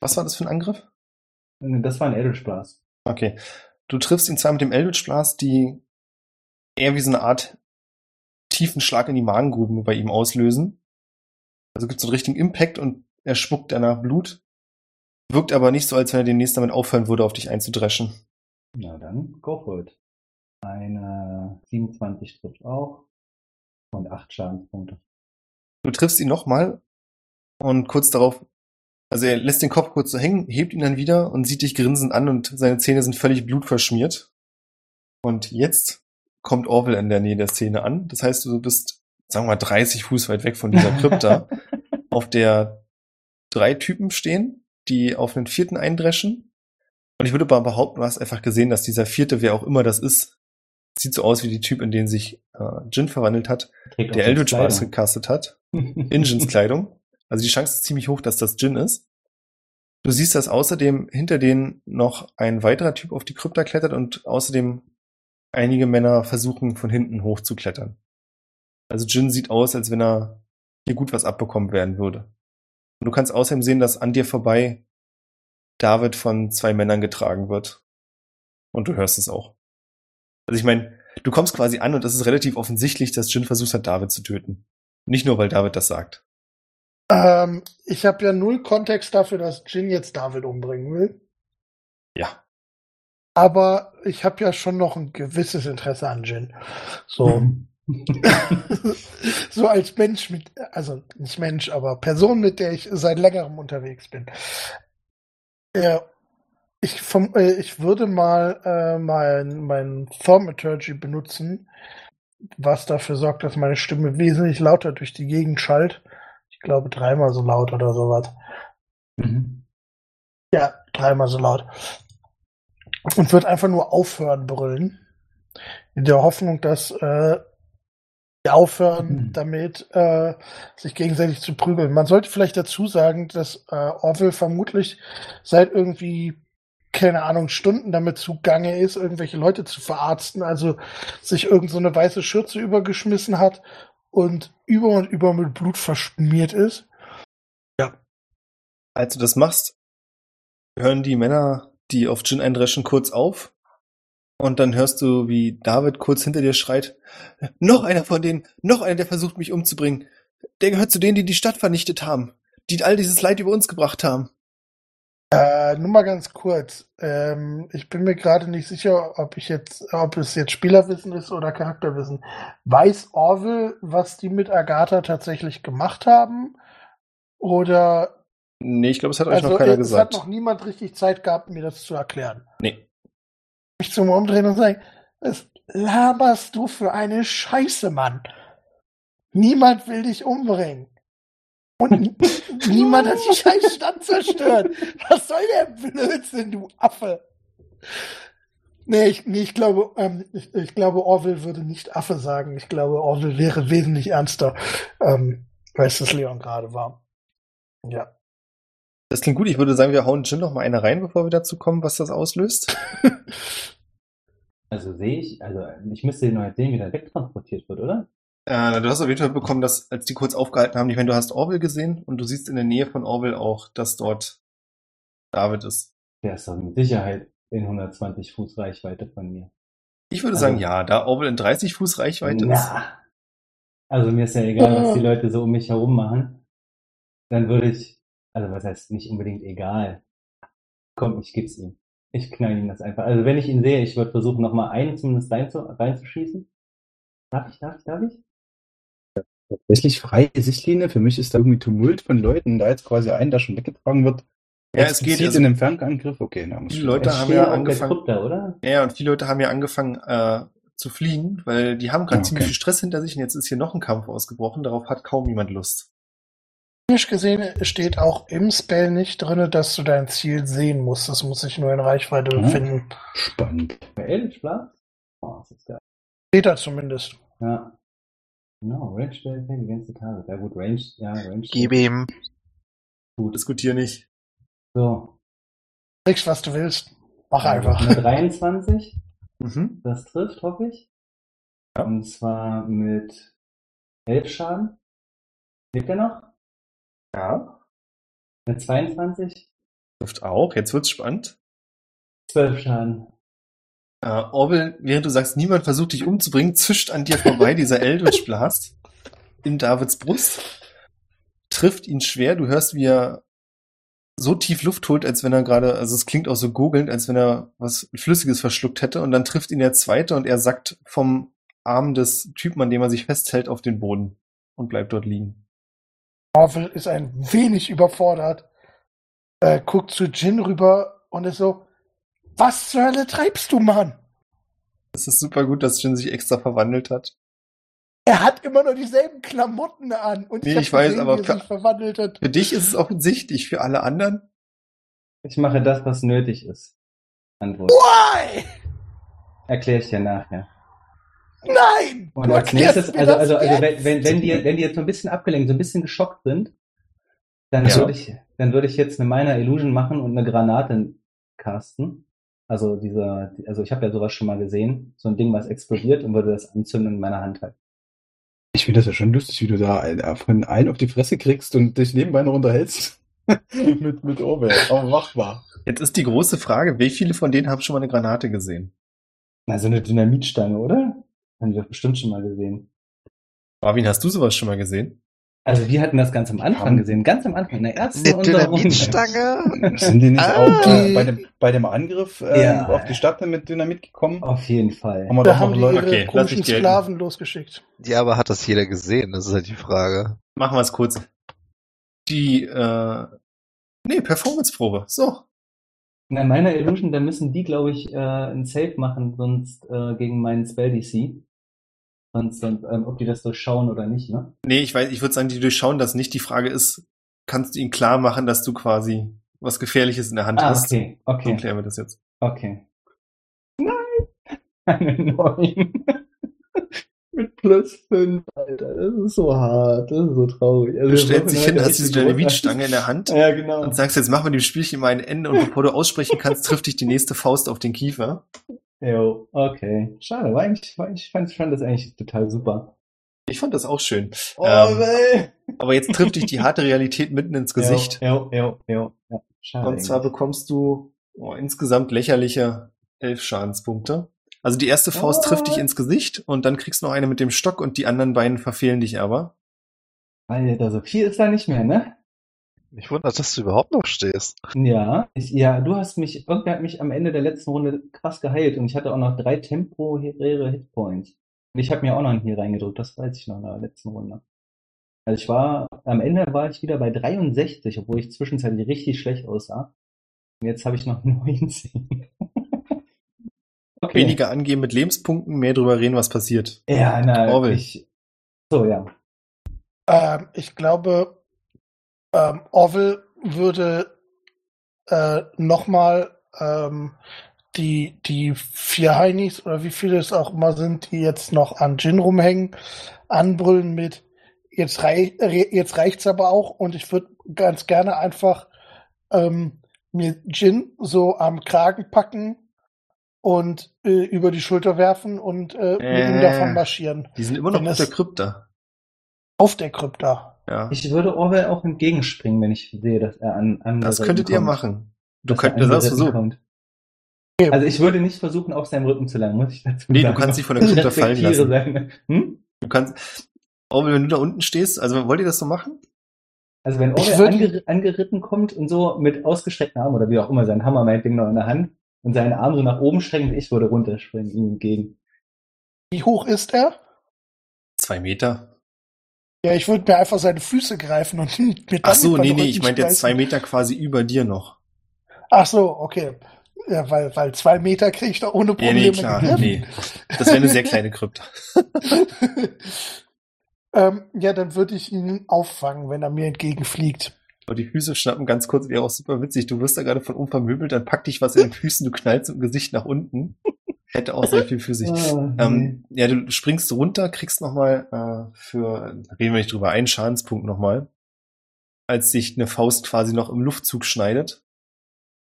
Speaker 1: was war das für ein Angriff?
Speaker 5: Das war ein Eldritch Blast.
Speaker 1: Okay. Du triffst ihn zwar mit dem Eldritch Blast, die eher wie so eine Art tiefen Schlag in die Magengrube bei ihm auslösen. Also gibt es so einen richtigen Impact und er spuckt danach Blut. Wirkt aber nicht so, als wenn er demnächst damit aufhören würde, auf dich einzudreschen.
Speaker 5: Na dann, go for it. Eine 27 trifft auch. Und 8 Schadenspunkte.
Speaker 1: Du triffst ihn nochmal und kurz darauf, also er lässt den Kopf kurz so hängen, hebt ihn dann wieder und sieht dich grinsend an und seine Zähne sind völlig blutverschmiert. Und jetzt kommt Orwell in der Nähe der Szene an. Das heißt, du bist, sagen wir mal, 30 Fuß weit weg von dieser Krypta, *laughs* auf der drei Typen stehen, die auf einen vierten eindreschen. Und ich würde mal behaupten, du hast einfach gesehen, dass dieser vierte, wer auch immer das ist, sieht so aus wie die Typ, in den sich äh, Jin verwandelt hat,
Speaker 5: Trägt
Speaker 1: der Eldritch. Blast gecastet hat *laughs* in Jins Kleidung. Also die Chance ist ziemlich hoch, dass das Jin ist. Du siehst, dass außerdem hinter denen noch ein weiterer Typ auf die Krypta klettert und außerdem einige Männer versuchen, von hinten hochzuklettern. Also Jin sieht aus, als wenn er hier gut was abbekommen werden würde. Und du kannst außerdem sehen, dass an dir vorbei David von zwei Männern getragen wird. Und du hörst es auch. Also ich meine, du kommst quasi an und es ist relativ offensichtlich, dass Jin versucht hat, David zu töten. Nicht nur, weil David das sagt.
Speaker 4: Ähm, ich habe ja null Kontext dafür, dass Jin jetzt David umbringen will.
Speaker 1: Ja.
Speaker 4: Aber ich habe ja schon noch ein gewisses Interesse an Jin. So, *laughs* so als Mensch mit, also nicht Mensch, aber Person, mit der ich seit längerem unterwegs bin. Ja, ich, vom, äh, ich würde mal äh, mein, mein Thaumaturgy benutzen, was dafür sorgt, dass meine Stimme wesentlich lauter durch die Gegend schallt. Ich glaube dreimal so laut oder sowas.
Speaker 5: Mhm.
Speaker 4: Ja, dreimal so laut. Und wird einfach nur aufhören brüllen. In der Hoffnung, dass äh, aufhören
Speaker 5: Mhm.
Speaker 4: damit, äh, sich gegenseitig zu prügeln. Man sollte vielleicht dazu sagen, dass äh, Orville vermutlich seit irgendwie, keine Ahnung, Stunden damit zugange ist, irgendwelche Leute zu verarzten, also sich irgend so eine weiße Schürze übergeschmissen hat und über und über mit Blut verschmiert ist.
Speaker 1: Als du das machst, hören die Männer, die auf Jin eindreschen, kurz auf. Und dann hörst du, wie David kurz hinter dir schreit, noch einer von denen, noch einer, der versucht, mich umzubringen. Der gehört zu denen, die die Stadt vernichtet haben, die all dieses Leid über uns gebracht haben.
Speaker 4: Äh, nur mal ganz kurz. Ähm, ich bin mir gerade nicht sicher, ob ich jetzt, ob es jetzt Spielerwissen ist oder Charakterwissen. Weiß Orville, was die mit Agatha tatsächlich gemacht haben? Oder
Speaker 1: Nee, ich glaube, es hat euch
Speaker 4: also
Speaker 1: noch keiner
Speaker 4: es
Speaker 1: gesagt.
Speaker 4: hat noch niemand richtig Zeit gehabt, mir das zu erklären.
Speaker 1: nee.
Speaker 4: Mich zum Umdrehen und sagen, was laberst du für eine Scheiße, Mann? Niemand will dich umbringen. Und niemand hat die scheiß Stadt zerstört. Was soll der Blödsinn, du Affe? Nee, ich, nee, ich glaube, ähm, ich, ich glaube, Orwell würde nicht Affe sagen. Ich glaube, Orwell wäre wesentlich ernster, ähm, als das Leon gerade war. Ja.
Speaker 1: Das klingt gut. Ich würde sagen, wir hauen Jin noch mal eine rein, bevor wir dazu kommen, was das auslöst. *laughs*
Speaker 5: Also sehe ich, also ich müsste noch sehen, wie der wegtransportiert wird, oder?
Speaker 1: Äh, du hast auf jeden Fall bekommen, dass, als die kurz aufgehalten haben, ich meine, du hast Orwell gesehen und du siehst in der Nähe von Orwell auch, dass dort David ist.
Speaker 5: Der ist doch mit Sicherheit in 120 Fuß Reichweite von mir.
Speaker 1: Ich würde
Speaker 5: Also-
Speaker 1: sagen, ja, da Orwell in 30 Fuß Reichweite ist.
Speaker 5: Na. Also mir ist ja egal, was die Leute so um mich herum machen. Dann würde ich, also was heißt nicht unbedingt egal. Komm, ich geb's ihm. Ich knall ihm das einfach. Also wenn ich ihn sehe, ich würde versuchen, nochmal einen zumindest reinzu, reinzuschießen. Darf ich, darf ich, darf ich?
Speaker 3: Tatsächlich freie Sichtlinie. Für mich ist da irgendwie Tumult von Leuten. Da jetzt quasi ein, der schon weggetragen wird.
Speaker 1: Ja, es geht, also-
Speaker 3: in einem Fernangriff. Okay, na, schon
Speaker 1: Leute haben ja angefangen-
Speaker 5: Krypta, oder?
Speaker 1: Ja, und viele Leute haben ja angefangen äh, zu fliehen, weil die haben gerade
Speaker 3: Ah,
Speaker 1: ziemlich
Speaker 3: okay.
Speaker 1: viel Stress hinter sich und jetzt ist hier noch ein Kampf ausgebrochen. Darauf hat kaum jemand Lust.
Speaker 4: Technisch gesehen steht auch im Spell nicht drin, dass du dein Ziel sehen musst. Das muss sich nur in Reichweite
Speaker 3: Hm.
Speaker 4: befinden.
Speaker 3: Spannend.
Speaker 5: Bei Eldritch Blast? Oh, das ist geil.
Speaker 4: Steht da zumindest.
Speaker 5: Ja. Genau, Range Spell die ganze Tage. Ja gut, Range, ja, Range.
Speaker 2: Gib ihm.
Speaker 1: Gut, diskutier nicht.
Speaker 5: So.
Speaker 4: Kriegst, was du willst. Mach
Speaker 5: Also
Speaker 4: einfach.
Speaker 5: Eine 23. *laughs*
Speaker 1: Mhm.
Speaker 5: Das trifft, hoffe ich.
Speaker 1: Ja.
Speaker 5: Und zwar mit 11 Schaden. Lebt er noch?
Speaker 1: Ja.
Speaker 5: Eine 22.
Speaker 1: Trifft auch. Jetzt wird's spannend.
Speaker 5: 12 Schaden.
Speaker 1: Äh, Orwell, während du sagst, niemand versucht dich umzubringen, zischt an dir vorbei dieser Eldritch Blast in Davids Brust, trifft ihn schwer. Du hörst, wie er so tief Luft holt, als wenn er gerade, also es klingt auch so gurgelnd, als wenn er was Flüssiges verschluckt hätte. Und dann trifft ihn der zweite und er sackt vom Arm des Typen, an dem er sich festhält, auf den Boden und bleibt dort liegen.
Speaker 4: Orville ist ein wenig überfordert, äh, guckt zu Jin rüber und ist so, was zur Hölle treibst du, Mann?
Speaker 1: Es ist super gut, dass Jin sich extra verwandelt hat.
Speaker 4: Er hat immer noch dieselben Klamotten an und
Speaker 1: Nee,
Speaker 4: hab
Speaker 1: ich weiß,
Speaker 4: gesehen,
Speaker 1: aber
Speaker 4: er
Speaker 1: für-
Speaker 4: sich verwandelt hat.
Speaker 1: Für dich ist es offensichtlich, für alle anderen.
Speaker 5: Ich mache das, was nötig ist. Antwort.
Speaker 4: Why?
Speaker 5: Erkläre ich dir nachher.
Speaker 4: Nein!
Speaker 5: Und
Speaker 4: du
Speaker 5: als
Speaker 4: erklärst
Speaker 5: nächstes, also, also, also wenn, wenn, wenn, die, wenn die jetzt so ein bisschen abgelenkt, so ein bisschen geschockt sind, dann
Speaker 1: Ja.
Speaker 5: würde ich, dann würde ich jetzt eine Minor Illusion machen und eine Granate casten. Also dieser, also ich habe ja sowas schon mal gesehen, so ein Ding, was explodiert und würde das anzünden in meiner Hand halten.
Speaker 3: Ich finde das ja schon lustig, wie du da ein- von einen auf die Fresse kriegst und dich nebenbei noch unterhältst. *laughs* mit, mit Orwell. Aber machbar.
Speaker 1: Jetzt ist die große Frage, wie viele von denen haben schon mal eine Granate gesehen?
Speaker 5: Na, so eine Dynamitstange, oder? Haben die doch bestimmt schon mal gesehen.
Speaker 1: Marvin, hast du sowas schon mal gesehen?
Speaker 5: Also wir hatten das ganz am Anfang
Speaker 3: Haben-
Speaker 5: gesehen, ganz am Anfang, in der ersten
Speaker 2: Eine. Dynamitstange? *laughs*
Speaker 3: Sind die nicht
Speaker 2: Ah.
Speaker 3: auch äh, bei, dem, bei dem Angriff äh,
Speaker 5: Ja.
Speaker 3: auf die Stadt mit Dynamit gekommen?
Speaker 5: Auf jeden Fall.
Speaker 3: Haben wir
Speaker 4: Da
Speaker 3: doch
Speaker 4: haben
Speaker 3: noch
Speaker 4: die
Speaker 3: Leute.
Speaker 4: ihre
Speaker 1: Okay,
Speaker 4: komischen. Sklaven losgeschickt.
Speaker 2: Ja, aber hat das jeder gesehen? Das ist halt die Frage.
Speaker 1: Machen wir es kurz. Die, äh, nee, Performance-Probe. So.
Speaker 5: Na, in meiner Illusion, da müssen die, glaube ich, äh, ein Save machen, sonst äh, gegen meinen Spell Sonst, sonst ähm, ob die das durchschauen oder nicht, ne?
Speaker 1: Nee, ich weiß, ich würde sagen, die durchschauen das nicht. Die Frage ist, kannst du ihnen klar machen, dass du quasi was Gefährliches in der Hand
Speaker 5: Ah,
Speaker 1: hast?
Speaker 5: okay,
Speaker 1: So
Speaker 5: okay,
Speaker 1: klären wir das jetzt.
Speaker 5: okay. Nein! *laughs* Eine 9. *laughs* Mit plus 5, Alter. Das ist so hart, das ist so traurig. Also,
Speaker 1: Du stellst dich hin, hast diese Dynamitstange in der *laughs* Hand
Speaker 5: Ja, genau.
Speaker 1: und sagst, jetzt machen wir dem Spielchen mal ein Ende und bevor du aussprechen kannst, trifft dich die nächste Faust auf den Kiefer.
Speaker 5: Jo, okay. Schade, war eigentlich, ich fand, fand das eigentlich total super.
Speaker 1: Ich fand das auch schön.
Speaker 5: Oh,
Speaker 1: Ähm, aber jetzt trifft dich die harte Realität mitten ins Gesicht.
Speaker 5: Ja, ja, ja, ja. Schade.
Speaker 1: Und zwar
Speaker 5: eigentlich.
Speaker 1: bekommst du oh, insgesamt lächerliche elf Schadenspunkte. Also die erste Faust
Speaker 5: Oh.
Speaker 1: trifft dich ins Gesicht und dann kriegst du noch eine mit dem Stock und die anderen beiden verfehlen dich aber.
Speaker 5: Alter, so viel ist da nicht mehr, ne?
Speaker 2: Mich wundert, dass du überhaupt noch stehst.
Speaker 5: Ja, ich, ja, du hast mich, irgendwer hat mich am Ende der letzten Runde krass geheilt und ich hatte auch noch drei temporäre Hitpoints. Und ich habe mir auch noch einen hier reingedrückt, das weiß ich noch in der letzten Runde. Also ich war, am Ende war ich wieder bei 63, obwohl ich zwischenzeitlich richtig schlecht aussah. Und jetzt habe ich noch *laughs* 19. Okay.
Speaker 1: Weniger angeben mit Lebenspunkten, mehr drüber reden, was passiert.
Speaker 5: Ja, na,
Speaker 1: Orwell.
Speaker 5: ich, so, ja.
Speaker 4: Ähm, ich glaube, ähm, Orwell würde äh, nochmal ähm, die, die vier Heinis oder wie viele es auch immer sind, die jetzt noch an Gin rumhängen, anbrüllen mit jetzt, rei re- jetzt reicht's aber auch und ich würde ganz gerne einfach ähm, mir Gin so am Kragen packen und äh, über die Schulter werfen und äh, mit ihm
Speaker 1: Äh.
Speaker 4: davon marschieren.
Speaker 1: Die sind immer noch auf der Krypta.
Speaker 4: Auf der Krypta.
Speaker 1: Ja.
Speaker 5: Ich würde Orwell auch entgegenspringen, wenn ich sehe, dass er an, an
Speaker 1: Das könntet
Speaker 5: Seite
Speaker 1: ihr
Speaker 5: kommt.
Speaker 1: machen. Du könntest
Speaker 5: an
Speaker 1: das du so.
Speaker 5: kommt. Also ich würde nicht versuchen, auf seinem Rücken zu landen, muss ich dazu
Speaker 1: Nee, du
Speaker 5: sagen.
Speaker 1: kannst dich von der Krypta fallen lassen.
Speaker 5: Seine, hm?
Speaker 1: Du kannst, Orwell, wenn du da unten stehst, also wollt ihr das so machen?
Speaker 5: Also wenn Orwell
Speaker 4: würd-
Speaker 5: anger angeritten kommt und so mit ausgestreckten Armen oder wie auch immer, seinen Hammer meinetwegen noch in der Hand und seinen Arm so nach oben strecken, ich würde runterspringen ihm entgegen.
Speaker 4: Wie hoch ist er?
Speaker 1: Zwei Meter.
Speaker 4: Ja, ich würde mir einfach seine Füße greifen und *laughs* mir dann
Speaker 1: Ach so, nee, nee, ich meinte jetzt zwei. Meter quasi über dir noch.
Speaker 4: Ach so, okay. Ja, weil, weil zwei Meter kriege ich da ohne
Speaker 1: Ja,
Speaker 4: Probleme
Speaker 1: nee, klar,
Speaker 4: gegriffen.
Speaker 1: nee. Das wäre eine sehr kleine Krypta. *laughs*
Speaker 4: ähm, ja, dann würde ich ihn auffangen, wenn er mir entgegenfliegt.
Speaker 1: Und die Füße schnappen ganz kurz, wäre auch super witzig. Du wirst da gerade von oben vermöbelt, dann packt dich was in den Füßen, du knallst im Gesicht nach unten. Hätte auch sehr viel für sich.
Speaker 5: Ah,
Speaker 1: Ähm, ja, du springst runter, kriegst nochmal äh, für, reden wir nicht drüber, einen Schadenspunkt nochmal, als sich eine Faust quasi noch im Luftzug schneidet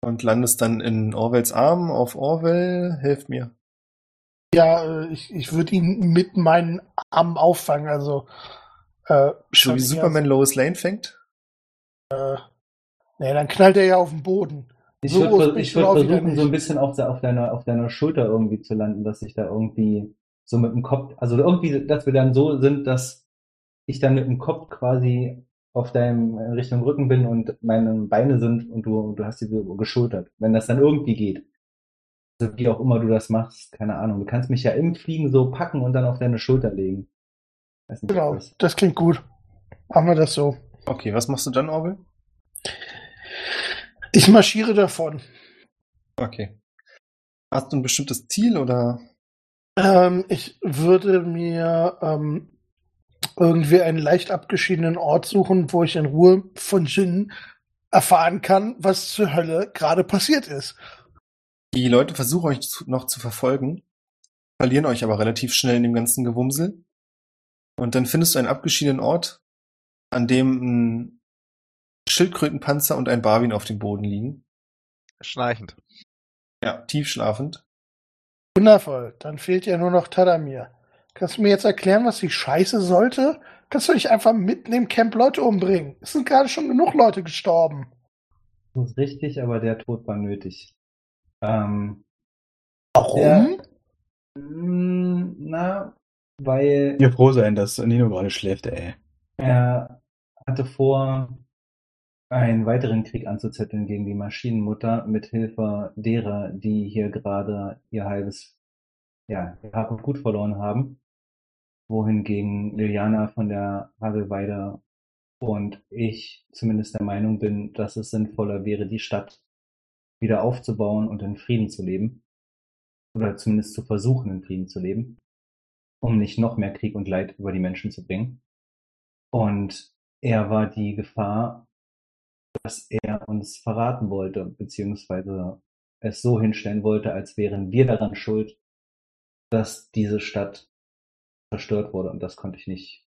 Speaker 1: und landest dann in Orwells Arm auf Orwell, helft mir.
Speaker 4: Ja, äh, ich, ich würde ihn mit meinen Armen auffangen, also äh,
Speaker 1: So wie Superman Lois Lane fängt?
Speaker 4: aus- Nee, dann knallt er ja auf den Boden.
Speaker 5: Ich
Speaker 4: So
Speaker 5: würde würd versuchen, so ein bisschen auf, auf, deiner, auf deiner Schulter irgendwie zu landen, dass ich da irgendwie so mit dem Kopf, also irgendwie, dass wir dann so sind, dass ich dann mit dem Kopf quasi auf deinem in Richtung Rücken bin und meine Beine sind und du, du hast sie so geschultert. Wenn das dann irgendwie geht. Also wie auch immer du das machst, keine Ahnung. Du kannst mich ja im Fliegen so packen und dann auf deine Schulter legen. Weiß nicht,
Speaker 4: Genau,
Speaker 5: das-
Speaker 4: das klingt gut. Machen wir das so.
Speaker 1: Okay, was machst du dann, Orwell?
Speaker 4: Ich marschiere davon.
Speaker 1: Okay. Hast du ein bestimmtes Ziel oder?
Speaker 4: Ähm, ich würde mir ähm, irgendwie einen leicht abgeschiedenen Ort suchen, wo ich in Ruhe von Jin erfahren kann, was zur Hölle gerade passiert ist.
Speaker 1: Die Leute versuchen euch noch zu verfolgen, verlieren euch aber relativ schnell in dem ganzen Gewumsel. Und dann findest du einen abgeschiedenen Ort, an dem ein Schildkrötenpanzer und ein Barwin auf dem Boden liegen.
Speaker 2: Schnarchend.
Speaker 1: Ja, tief schlafend.
Speaker 4: Wundervoll. Dann fehlt ja nur noch Tadamir. Kannst du mir jetzt erklären, was die Scheiße sollte? Kannst du nicht einfach mitten im Camp Leute umbringen? Es sind gerade schon genug Leute gestorben.
Speaker 5: Das ist richtig, aber der Tod war nötig. Ähm,
Speaker 4: Warum?
Speaker 5: Mm, Na, weil
Speaker 3: Ihr froh sein, dass Nino gerade schläft, ey.
Speaker 5: er hatte vor, einen weiteren Krieg anzuzetteln gegen die Maschinenmutter mit Hilfe derer, die hier gerade ihr halbes, ja, Hab und Gut verloren haben. Wohingegen Liliana von der Hagelweide und ich zumindest der Meinung bin, dass es sinnvoller wäre, die Stadt wieder aufzubauen und in Frieden zu leben. Oder zumindest zu versuchen, in Frieden zu leben, um nicht noch mehr Krieg und Leid über die Menschen zu bringen. Und er war die Gefahr, dass er uns verraten wollte, beziehungsweise es so hinstellen wollte, als wären wir daran schuld, dass diese Stadt zerstört wurde. Und das konnte ich nicht,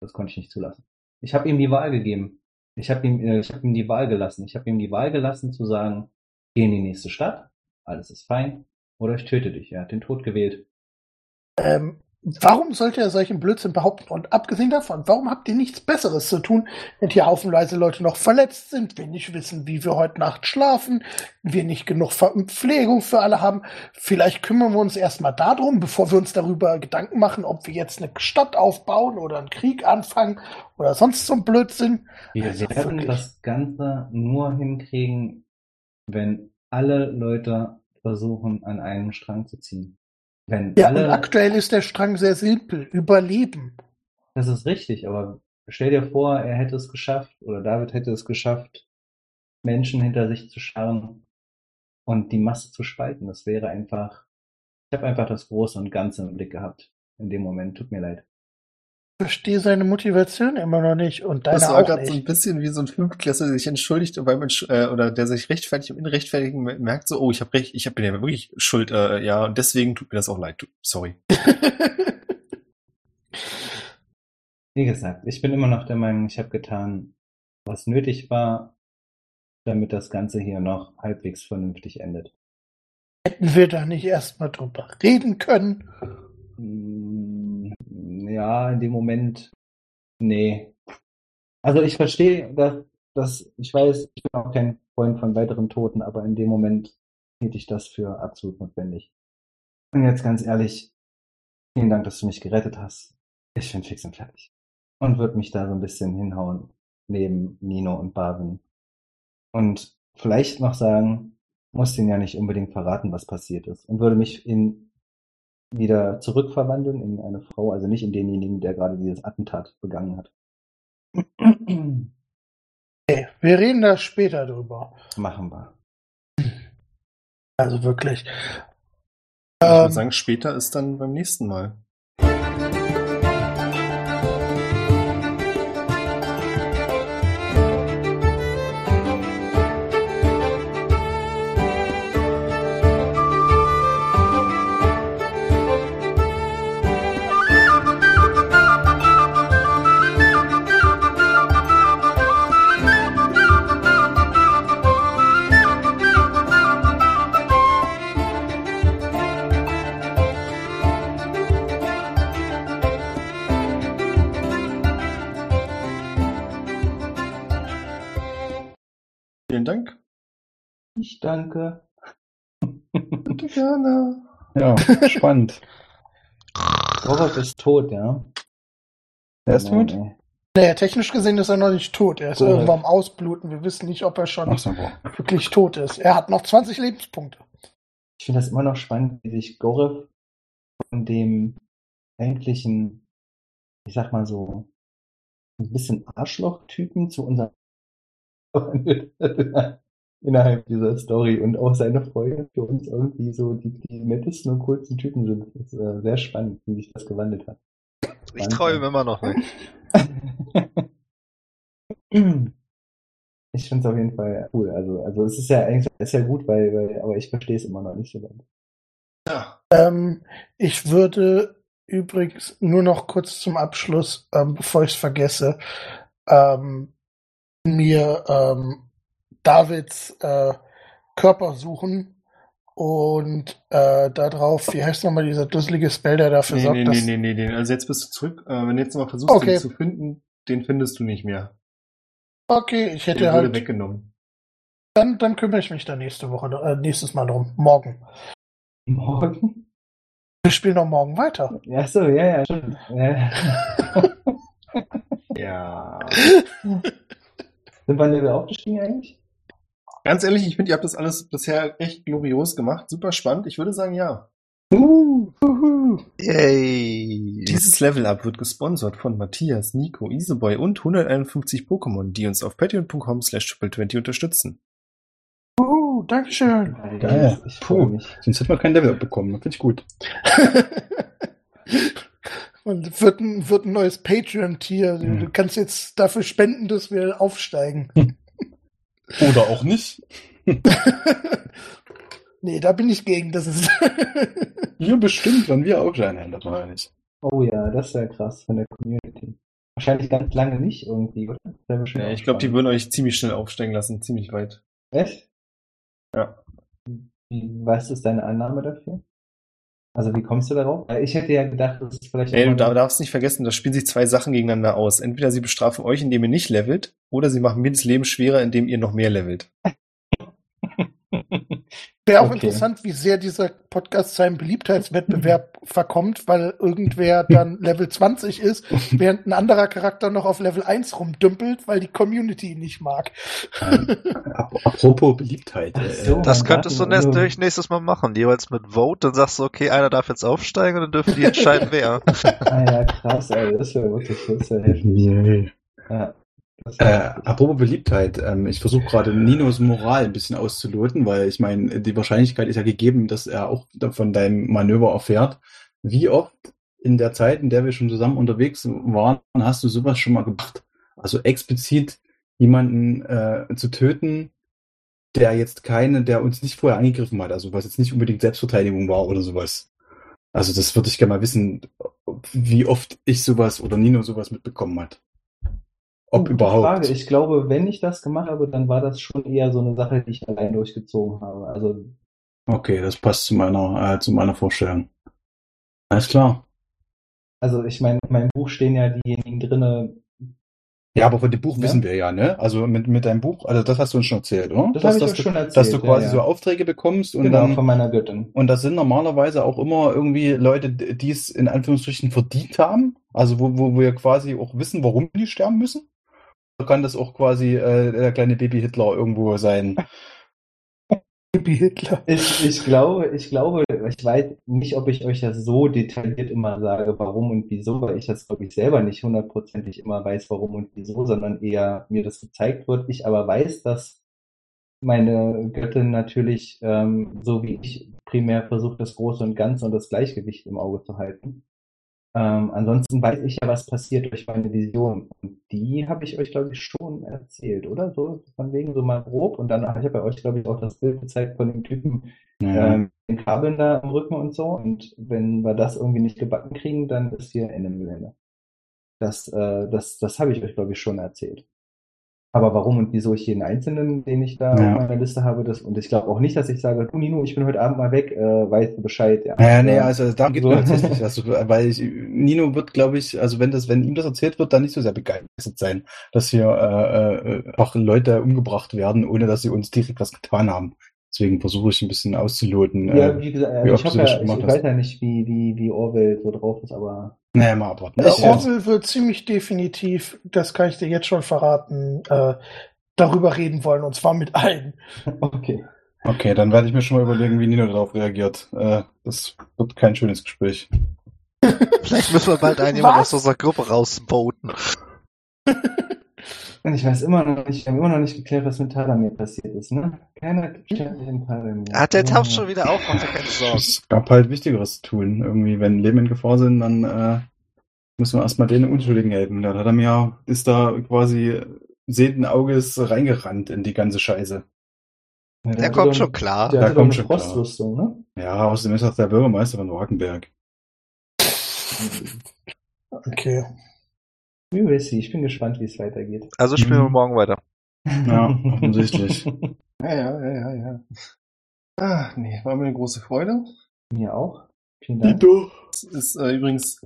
Speaker 5: das konnte ich nicht zulassen. Ich habe ihm die Wahl gegeben. Ich habe ihm, äh, ich habe ihm die Wahl gelassen. Ich habe ihm die Wahl gelassen zu sagen, geh in die nächste Stadt, alles ist fein, oder ich töte dich. Er hat den Tod gewählt.
Speaker 4: Ähm, warum sollte er solchen Blödsinn behaupten? Und abgesehen davon, warum habt ihr nichts Besseres zu tun, wenn hier haufenweise Leute noch verletzt sind, wir nicht wissen, wie wir heute Nacht schlafen, wir nicht genug Verpflegung für alle haben? Vielleicht kümmern wir uns erstmal darum, bevor wir uns darüber Gedanken machen, ob wir jetzt eine Stadt aufbauen oder einen Krieg anfangen oder sonst so ein Blödsinn.
Speaker 5: Wir
Speaker 4: Also
Speaker 5: werden
Speaker 4: wirklich.
Speaker 5: das Ganze nur hinkriegen, wenn alle Leute versuchen, an einem Strang zu ziehen. Wenn
Speaker 4: Ja, und
Speaker 5: alle,
Speaker 4: aktuell ist der Strang sehr simpel. Überleben.
Speaker 5: das ist richtig, aber stell dir vor, er hätte es geschafft oder David hätte es geschafft, Menschen hinter sich zu scharren und die Masse zu spalten. Das wäre einfach, ich habe einfach das Große und Ganze im Blick gehabt in dem Moment. Tut mir leid.
Speaker 4: Ich verstehe seine Motivation immer noch nicht und deine
Speaker 1: Das war
Speaker 4: auch
Speaker 1: gerade so ein bisschen wie so ein Fünftklässler, der sich entschuldigt beim Entsch äh, oder der sich rechtfertigt und Rechtfertigen merkt so, oh, ich habe recht, ich bin ja wirklich schuld, äh, ja, und deswegen tut mir das auch leid. Sorry. *laughs*
Speaker 5: Wie gesagt, ich bin immer noch der Meinung, ich habe getan, was nötig war, damit das Ganze hier noch halbwegs vernünftig endet.
Speaker 4: Hätten wir da nicht erstmal drüber reden können?
Speaker 5: Ja, in dem Moment, nee. Also ich verstehe, dass, dass ich weiß, ich bin auch kein Freund von weiteren Toten, aber in dem Moment hielt ich das für absolut notwendig. Und jetzt ganz ehrlich, vielen Dank, dass du mich gerettet hast. Ich bin fix und fertig. Und würde mich da so ein bisschen hinhauen, neben Nino und Barwin. Und vielleicht noch sagen, muss denen ja nicht unbedingt verraten, was passiert ist. Und würde mich in wieder zurückverwandeln in eine Frau, also nicht in denjenigen, der gerade dieses Attentat begangen hat.
Speaker 4: Okay, wir reden da später drüber.
Speaker 5: Machen wir.
Speaker 4: Also wirklich.
Speaker 1: Ich
Speaker 4: Ähm,
Speaker 1: würde sagen, später ist dann beim nächsten Mal.
Speaker 5: Danke.
Speaker 1: Bitte gerne.
Speaker 3: Ja, spannend.
Speaker 5: Robert ist tot, ja.
Speaker 3: Er ist tot?
Speaker 5: Nee.
Speaker 4: naja, technisch gesehen ist er noch nicht tot. Er ist
Speaker 5: Gut.
Speaker 4: irgendwo am Ausbluten. Wir wissen nicht, ob er schon
Speaker 3: so,
Speaker 4: wirklich tot ist. Er hat noch 20 Lebenspunkte.
Speaker 5: Ich finde das immer noch spannend, wie sich Gorev von dem eigentlichen, ich sag mal so, ein bisschen Arschloch-Typen zu unserem *laughs* innerhalb dieser Story und auch seine Freunde für uns irgendwie so die, die nettesten und coolsten Typen sind. Das ist äh, sehr spannend, wie sich das gewandelt hat.
Speaker 2: Ich traue ihm immer noch nicht.
Speaker 5: Ich finde es auf jeden Fall cool. Also, also es ist ja eigentlich ist ja gut, weil, weil aber ich verstehe es immer noch nicht so ganz.
Speaker 1: Ja.
Speaker 4: Ähm, ich würde übrigens nur noch kurz zum Abschluss, ähm, bevor ich es vergesse, ähm, mir ähm, Davids äh, Körper suchen und äh, darauf, wie heißt nochmal dieser dusselige Spell, der dafür
Speaker 1: Nee,
Speaker 4: sorgt,
Speaker 1: nee,
Speaker 4: dass...
Speaker 1: nee, nee, nee, nee. Also jetzt bist du zurück. Äh, wenn du jetzt noch mal versuchst,
Speaker 4: Okay.
Speaker 1: den zu finden, den findest du nicht mehr.
Speaker 4: Okay, ich hätte
Speaker 1: wurde
Speaker 4: halt...
Speaker 1: weggenommen.
Speaker 4: Dann, dann kümmere ich mich da nächste Woche, äh, nächstes Mal drum. Morgen.
Speaker 5: Morgen?
Speaker 4: Wir spielen noch morgen weiter.
Speaker 5: Ja, so, ja, ja, stimmt. Ja. *laughs*
Speaker 1: Ja.
Speaker 5: Sind wir Level aufgestiegen eigentlich?
Speaker 1: Ganz ehrlich, ich finde, ihr habt das alles bisher echt glorios gemacht. Super spannend. Ich würde sagen, ja.
Speaker 5: Uh, uhu.
Speaker 2: Yay!
Speaker 1: Dieses Level-Up wird gesponsert von Matthias, Nico, Iseboy und 151 Pokémon, die uns auf patreon.com slash triple20 unterstützen.
Speaker 4: Uh, Dankeschön.
Speaker 3: Geil.
Speaker 5: Ich
Speaker 3: Puh.
Speaker 5: mich.
Speaker 3: Sonst hätten wir kein Level bekommen. Das finde ich gut. *laughs*
Speaker 4: Und wird ein, wird ein neues Patreon-Tier. Du, du kannst jetzt dafür spenden, dass wir aufsteigen. *laughs*
Speaker 3: Oder auch nicht. *laughs*
Speaker 4: nee, da bin ich gegen. Das ist. *laughs*
Speaker 3: Ja, bestimmt, wenn wir auch sein hätten, das war ja nicht.
Speaker 5: Oh ja, das wäre krass von der Community. Wahrscheinlich ganz lange nicht irgendwie, oder?
Speaker 1: Ja,
Speaker 5: auch
Speaker 1: ich glaube, die würden euch ziemlich schnell aufsteigen lassen, ziemlich weit.
Speaker 5: Echt?
Speaker 1: Ja.
Speaker 5: Wie- Was ist deine Annahme dafür? Also wie kommst du darauf? Ich hätte ja gedacht, das ist vielleicht.
Speaker 1: Ey,
Speaker 5: auch
Speaker 1: du darfst nicht vergessen, da spielen sich zwei Sachen gegeneinander aus. Entweder sie bestrafen euch, indem ihr nicht levelt, oder sie machen mir das Leben schwerer, indem ihr noch mehr levelt.
Speaker 4: Wäre auch
Speaker 5: Okay.
Speaker 4: interessant, wie sehr dieser Podcast seinem Beliebtheitswettbewerb verkommt, weil irgendwer dann *laughs* Level 20 ist, während ein anderer Charakter noch auf Level 1 rumdümpelt, weil die Community ihn nicht mag.
Speaker 3: Ap apropos Beliebtheit. Äh,
Speaker 5: so.
Speaker 2: Das könntest du natürlich nächstes Mal machen. Jeweils mit Vote. Dann sagst du, okay, einer darf jetzt aufsteigen und dann dürfen die entscheiden, *laughs* wer.
Speaker 5: Ah ja, krass, ey, das wäre wirklich, heftig.
Speaker 3: Nee.
Speaker 5: Ja,
Speaker 3: Äh, apropos Beliebtheit, ähm, ich versuche gerade Ninos Moral ein bisschen auszuloten, weil ich meine, die Wahrscheinlichkeit ist ja gegeben, dass er auch von deinem Manöver erfährt. Wie oft in der Zeit, in der wir schon zusammen unterwegs waren, hast du sowas schon mal gemacht? Also explizit jemanden äh, zu töten, der jetzt keine, der uns nicht vorher angegriffen hat, also was jetzt nicht unbedingt Selbstverteidigung war oder sowas. Also das würde ich gerne mal wissen, wie oft ich sowas oder Nino sowas mitbekommen hat. Ob überhaupt.
Speaker 5: Frage. Ich glaube, wenn ich das gemacht habe, dann war das schon eher so eine Sache, die ich allein durchgezogen habe. Also,
Speaker 3: Okay, das passt zu meiner, äh, zu meiner Vorstellung. Alles klar.
Speaker 5: also ich meine, in meinem Buch stehen ja diejenigen drinne.
Speaker 3: Ja, aber von dem Buch
Speaker 5: Ja.
Speaker 3: wissen wir ja, ne? Also mit, mit deinem Buch, also das hast du uns schon erzählt, oder?
Speaker 5: Das
Speaker 3: dass,
Speaker 5: habe ich
Speaker 3: dass du,
Speaker 5: schon erzählt.
Speaker 3: dass du quasi
Speaker 5: ja,
Speaker 3: so
Speaker 5: ja.
Speaker 3: Aufträge bekommst und
Speaker 5: genau,
Speaker 3: dann,
Speaker 5: von meiner Göttin.
Speaker 3: und das sind normalerweise auch immer irgendwie Leute, die es in Anführungsstrichen verdient haben. Also wo, wo wir quasi auch wissen, warum die sterben müssen. Kann das auch quasi äh, der kleine Baby Hitler irgendwo sein? *laughs*
Speaker 4: Baby Hitler.
Speaker 5: Ich, ich glaube, ich glaube, ich weiß nicht, ob ich euch das so detailliert immer sage, warum und wieso, weil ich das, glaube ich, selber nicht hundertprozentig immer weiß, warum und wieso, sondern eher mir das gezeigt wird. Ich aber weiß, dass meine Göttin natürlich, ähm, so wie ich, primär versucht, das Große und Ganze und das Gleichgewicht im Auge zu halten. Ähm, ansonsten weiß ich ja, was passiert durch meine Vision. Und die habe ich euch, glaube ich, schon erzählt, oder? So von wegen so mal grob. Und dann, ich habe ja euch, glaube ich, auch das Bild gezeigt von dem Typen,
Speaker 3: Ja.
Speaker 5: ähm, den Kabeln da am Rücken und so. Und wenn wir das irgendwie nicht gebacken kriegen, dann ist hier Ende Gelände. Das, äh, das, das habe ich euch, glaube ich, schon erzählt. Aber warum und wieso ich jeden Einzelnen, den ich da
Speaker 3: Ja.
Speaker 5: auf meiner Liste habe, das, und ich glaube auch nicht, dass ich sage, du Nino, ich bin heute Abend mal weg, äh, weißt du Bescheid, ja.
Speaker 3: Ja, nee, also da *laughs* geht
Speaker 5: So.
Speaker 3: mir tatsächlich, also, weil ich, Nino wird, glaube ich, also wenn das, wenn ihm das erzählt wird, dann nicht so sehr begeistert sein, dass hier äh, äh, einfach Leute umgebracht werden, ohne dass sie uns direkt was getan haben. Deswegen versuche ich ein bisschen auszuloten.
Speaker 5: Ja,
Speaker 3: äh,
Speaker 5: wie gesagt,
Speaker 3: wie
Speaker 5: ich, hab
Speaker 3: das
Speaker 5: ja, ich, weiß ja nicht, wie, wie, wie Orwell so drauf ist, aber
Speaker 3: naja, mal abwarten. Äh,
Speaker 4: Orwell wird ziemlich definitiv, das kann ich dir jetzt schon verraten, äh, darüber reden wollen, und zwar mit allen. *laughs*
Speaker 5: okay.
Speaker 3: okay, dann werde ich mir schon mal überlegen, wie Nino darauf reagiert. Äh, das wird kein schönes Gespräch.
Speaker 2: Vielleicht müssen wir bald einen jemand aus unserer Gruppe rausvoten. *laughs*
Speaker 5: Und ich weiß immer noch nicht, wir haben immer noch nicht geklärt, was mit Talamir passiert ist, ne? Keiner stellt sich in Talamir.
Speaker 2: Ah, der taucht schon wieder auf, macht dir keine Sorgen.
Speaker 3: Es gab halt Wichtigeres zu tun. Irgendwie, wenn Leben in Gefahr sind, dann äh, müssen wir erstmal den Unschuldigen helfen. Da hat er mir, ist da quasi sehenden Auges reingerannt in die ganze Scheiße.
Speaker 5: Ja,
Speaker 2: Der
Speaker 5: hatte
Speaker 2: kommt
Speaker 5: doch-
Speaker 2: schon klar.
Speaker 5: Der doch
Speaker 3: kommt schon klar.
Speaker 5: Ne?
Speaker 3: Ja, außerdem ist das der Bürgermeister von Wagenberg.
Speaker 4: Okay.
Speaker 5: Wie will sie? Ich bin gespannt, wie es weitergeht.
Speaker 2: Also spielen wir
Speaker 3: Mhm.
Speaker 2: morgen weiter.
Speaker 3: Ja, offensichtlich. *laughs*
Speaker 1: Ja, ja, ja, ja, ja. Ah, nee, war mir eine große Freude.
Speaker 5: Mir auch. Vielen Dank.
Speaker 1: Das ist äh, übrigens,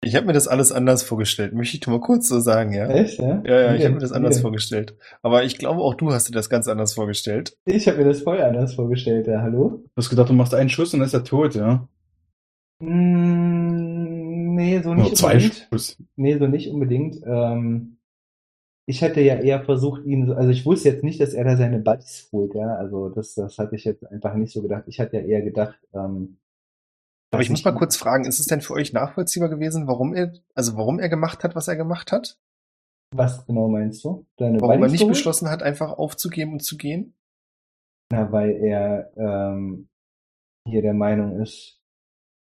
Speaker 1: ich habe mir das alles anders vorgestellt. Möchte ich mal kurz so sagen, ja?
Speaker 5: Echt, ja?
Speaker 1: Ja, ja, ich habe mir das anders vorgestellt. Aber ich glaube, auch du hast dir das ganz anders vorgestellt.
Speaker 5: Ich habe mir das voll anders vorgestellt, ja, hallo?
Speaker 3: Du hast gedacht, du machst einen Schuss und dann ist er tot, ja?
Speaker 5: Mm, nee, so
Speaker 3: Nur
Speaker 5: nicht
Speaker 3: zwei
Speaker 5: unbedingt. Nee, so nicht unbedingt. Ähm, ich hätte ja eher versucht, ihn, so- also ich wusste jetzt nicht, dass er da seine Buddies holt, ja. Also das, das hatte ich jetzt einfach nicht so gedacht. Ich hatte ja eher gedacht, ähm,
Speaker 1: Aber ich muss mal kurz fragen, ist es denn für euch nachvollziehbar gewesen, warum er, also warum er gemacht hat, was er gemacht hat?
Speaker 5: Was genau meinst du? Deine
Speaker 1: Warum er nicht
Speaker 5: geholt?
Speaker 1: beschlossen hat, einfach aufzugeben und zu gehen?
Speaker 5: Na, weil er ähm, hier der Meinung ist,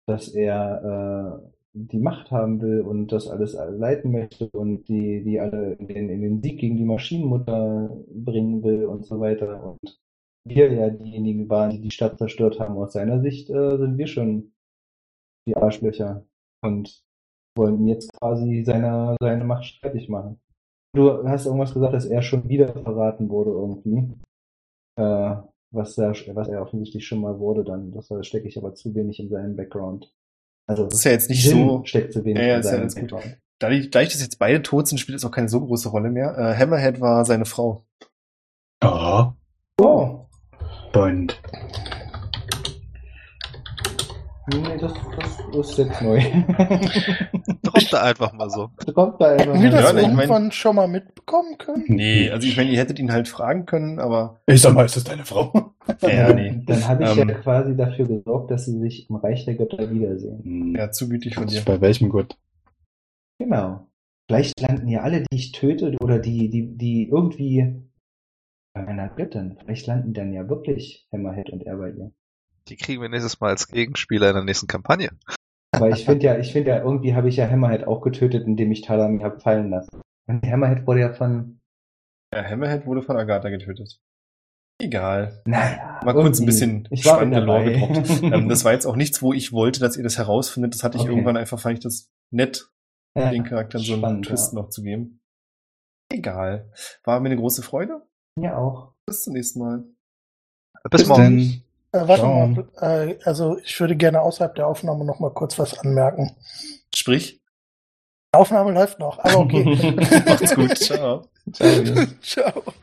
Speaker 5: dass er äh, die Macht haben will und das alles leiten möchte und die, die alle in den, in den Sieg gegen die Maschinenmutter bringen will und so weiter. Und wir ja diejenigen waren, die die Stadt zerstört haben. Aus seiner Sicht äh, sind wir schon die Arschlöcher und wollen jetzt quasi seine, seine Macht streitig machen. Du hast irgendwas gesagt, dass er schon wieder verraten wurde irgendwie. Äh, was er, was er offensichtlich schon mal wurde, dann das stecke ich aber zu wenig in seinen Background. Also
Speaker 1: Das ist ja jetzt nicht
Speaker 5: Jim
Speaker 1: so.
Speaker 5: steckt zu wenig
Speaker 1: Ja, ja,
Speaker 5: in
Speaker 1: ist ja alles gut. Dadurch, dadurch, dass jetzt beide tot sind, spielt es auch keine so große Rolle mehr. Äh, Hammerhead war seine Frau.
Speaker 3: Oh,
Speaker 5: Oh,
Speaker 3: Bond.
Speaker 5: Nee, das, das ist jetzt neu. *laughs*
Speaker 2: Droppt da einfach mal so.
Speaker 5: Kommt da einfach
Speaker 4: Haben wir
Speaker 5: mal
Speaker 4: das
Speaker 1: Ja, ich mein-
Speaker 4: irgendwann schon mal mitbekommen können?
Speaker 1: Nee, also ich meine, ihr hättet ihn halt fragen können, aber
Speaker 3: Ich sag mal, ist das deine Frau? *laughs*
Speaker 1: ja, nee.
Speaker 5: Dann habe ich
Speaker 1: Ähm.
Speaker 5: ja quasi dafür gesorgt, dass sie sich im Reich der Götter wiedersehen.
Speaker 3: Hm.
Speaker 1: Ja, zu gütig von dir.
Speaker 3: Bei welchem Gott?
Speaker 5: Genau. Vielleicht landen ja alle, die ich töte oder die, die, die irgendwie bei einer Göttin, vielleicht landen dann ja wirklich Hammerhead und er bei ihr.
Speaker 2: Die kriegen wir nächstes Mal als Gegenspieler in der nächsten Kampagne.
Speaker 5: Aber ich finde ja, ich finde ja, irgendwie habe ich ja Hammerhead auch getötet, indem ich Talamir habe fallen lassen. Und Hammerhead wurde ja von,
Speaker 1: Ja, Hammerhead wurde von Agatha getötet. Egal.
Speaker 5: naja.
Speaker 1: Mal kurz ein bisschen
Speaker 5: ich war
Speaker 1: spannende Lore gedroppt. *laughs* ähm, das war jetzt auch nichts, wo ich wollte, dass ihr das herausfindet. Das hatte ich
Speaker 5: Okay.
Speaker 1: irgendwann einfach, fand ich das nett,
Speaker 5: Ja,
Speaker 1: den Charakteren so einen Twist
Speaker 5: ja.
Speaker 1: noch zu geben. Egal. War mir eine große Freude.
Speaker 5: Ja, auch.
Speaker 1: Bis zum nächsten Mal.
Speaker 2: Bis
Speaker 3: Bis
Speaker 2: morgen.
Speaker 3: denn.
Speaker 4: Äh, warte
Speaker 3: Ciao.
Speaker 4: mal, äh, also ich würde gerne außerhalb der Aufnahme noch mal kurz was anmerken.
Speaker 1: Sprich.
Speaker 4: Die Aufnahme läuft noch, aber okay. *laughs*
Speaker 1: Macht's gut. Ciao. *laughs*
Speaker 5: Ciao.
Speaker 4: Ciao.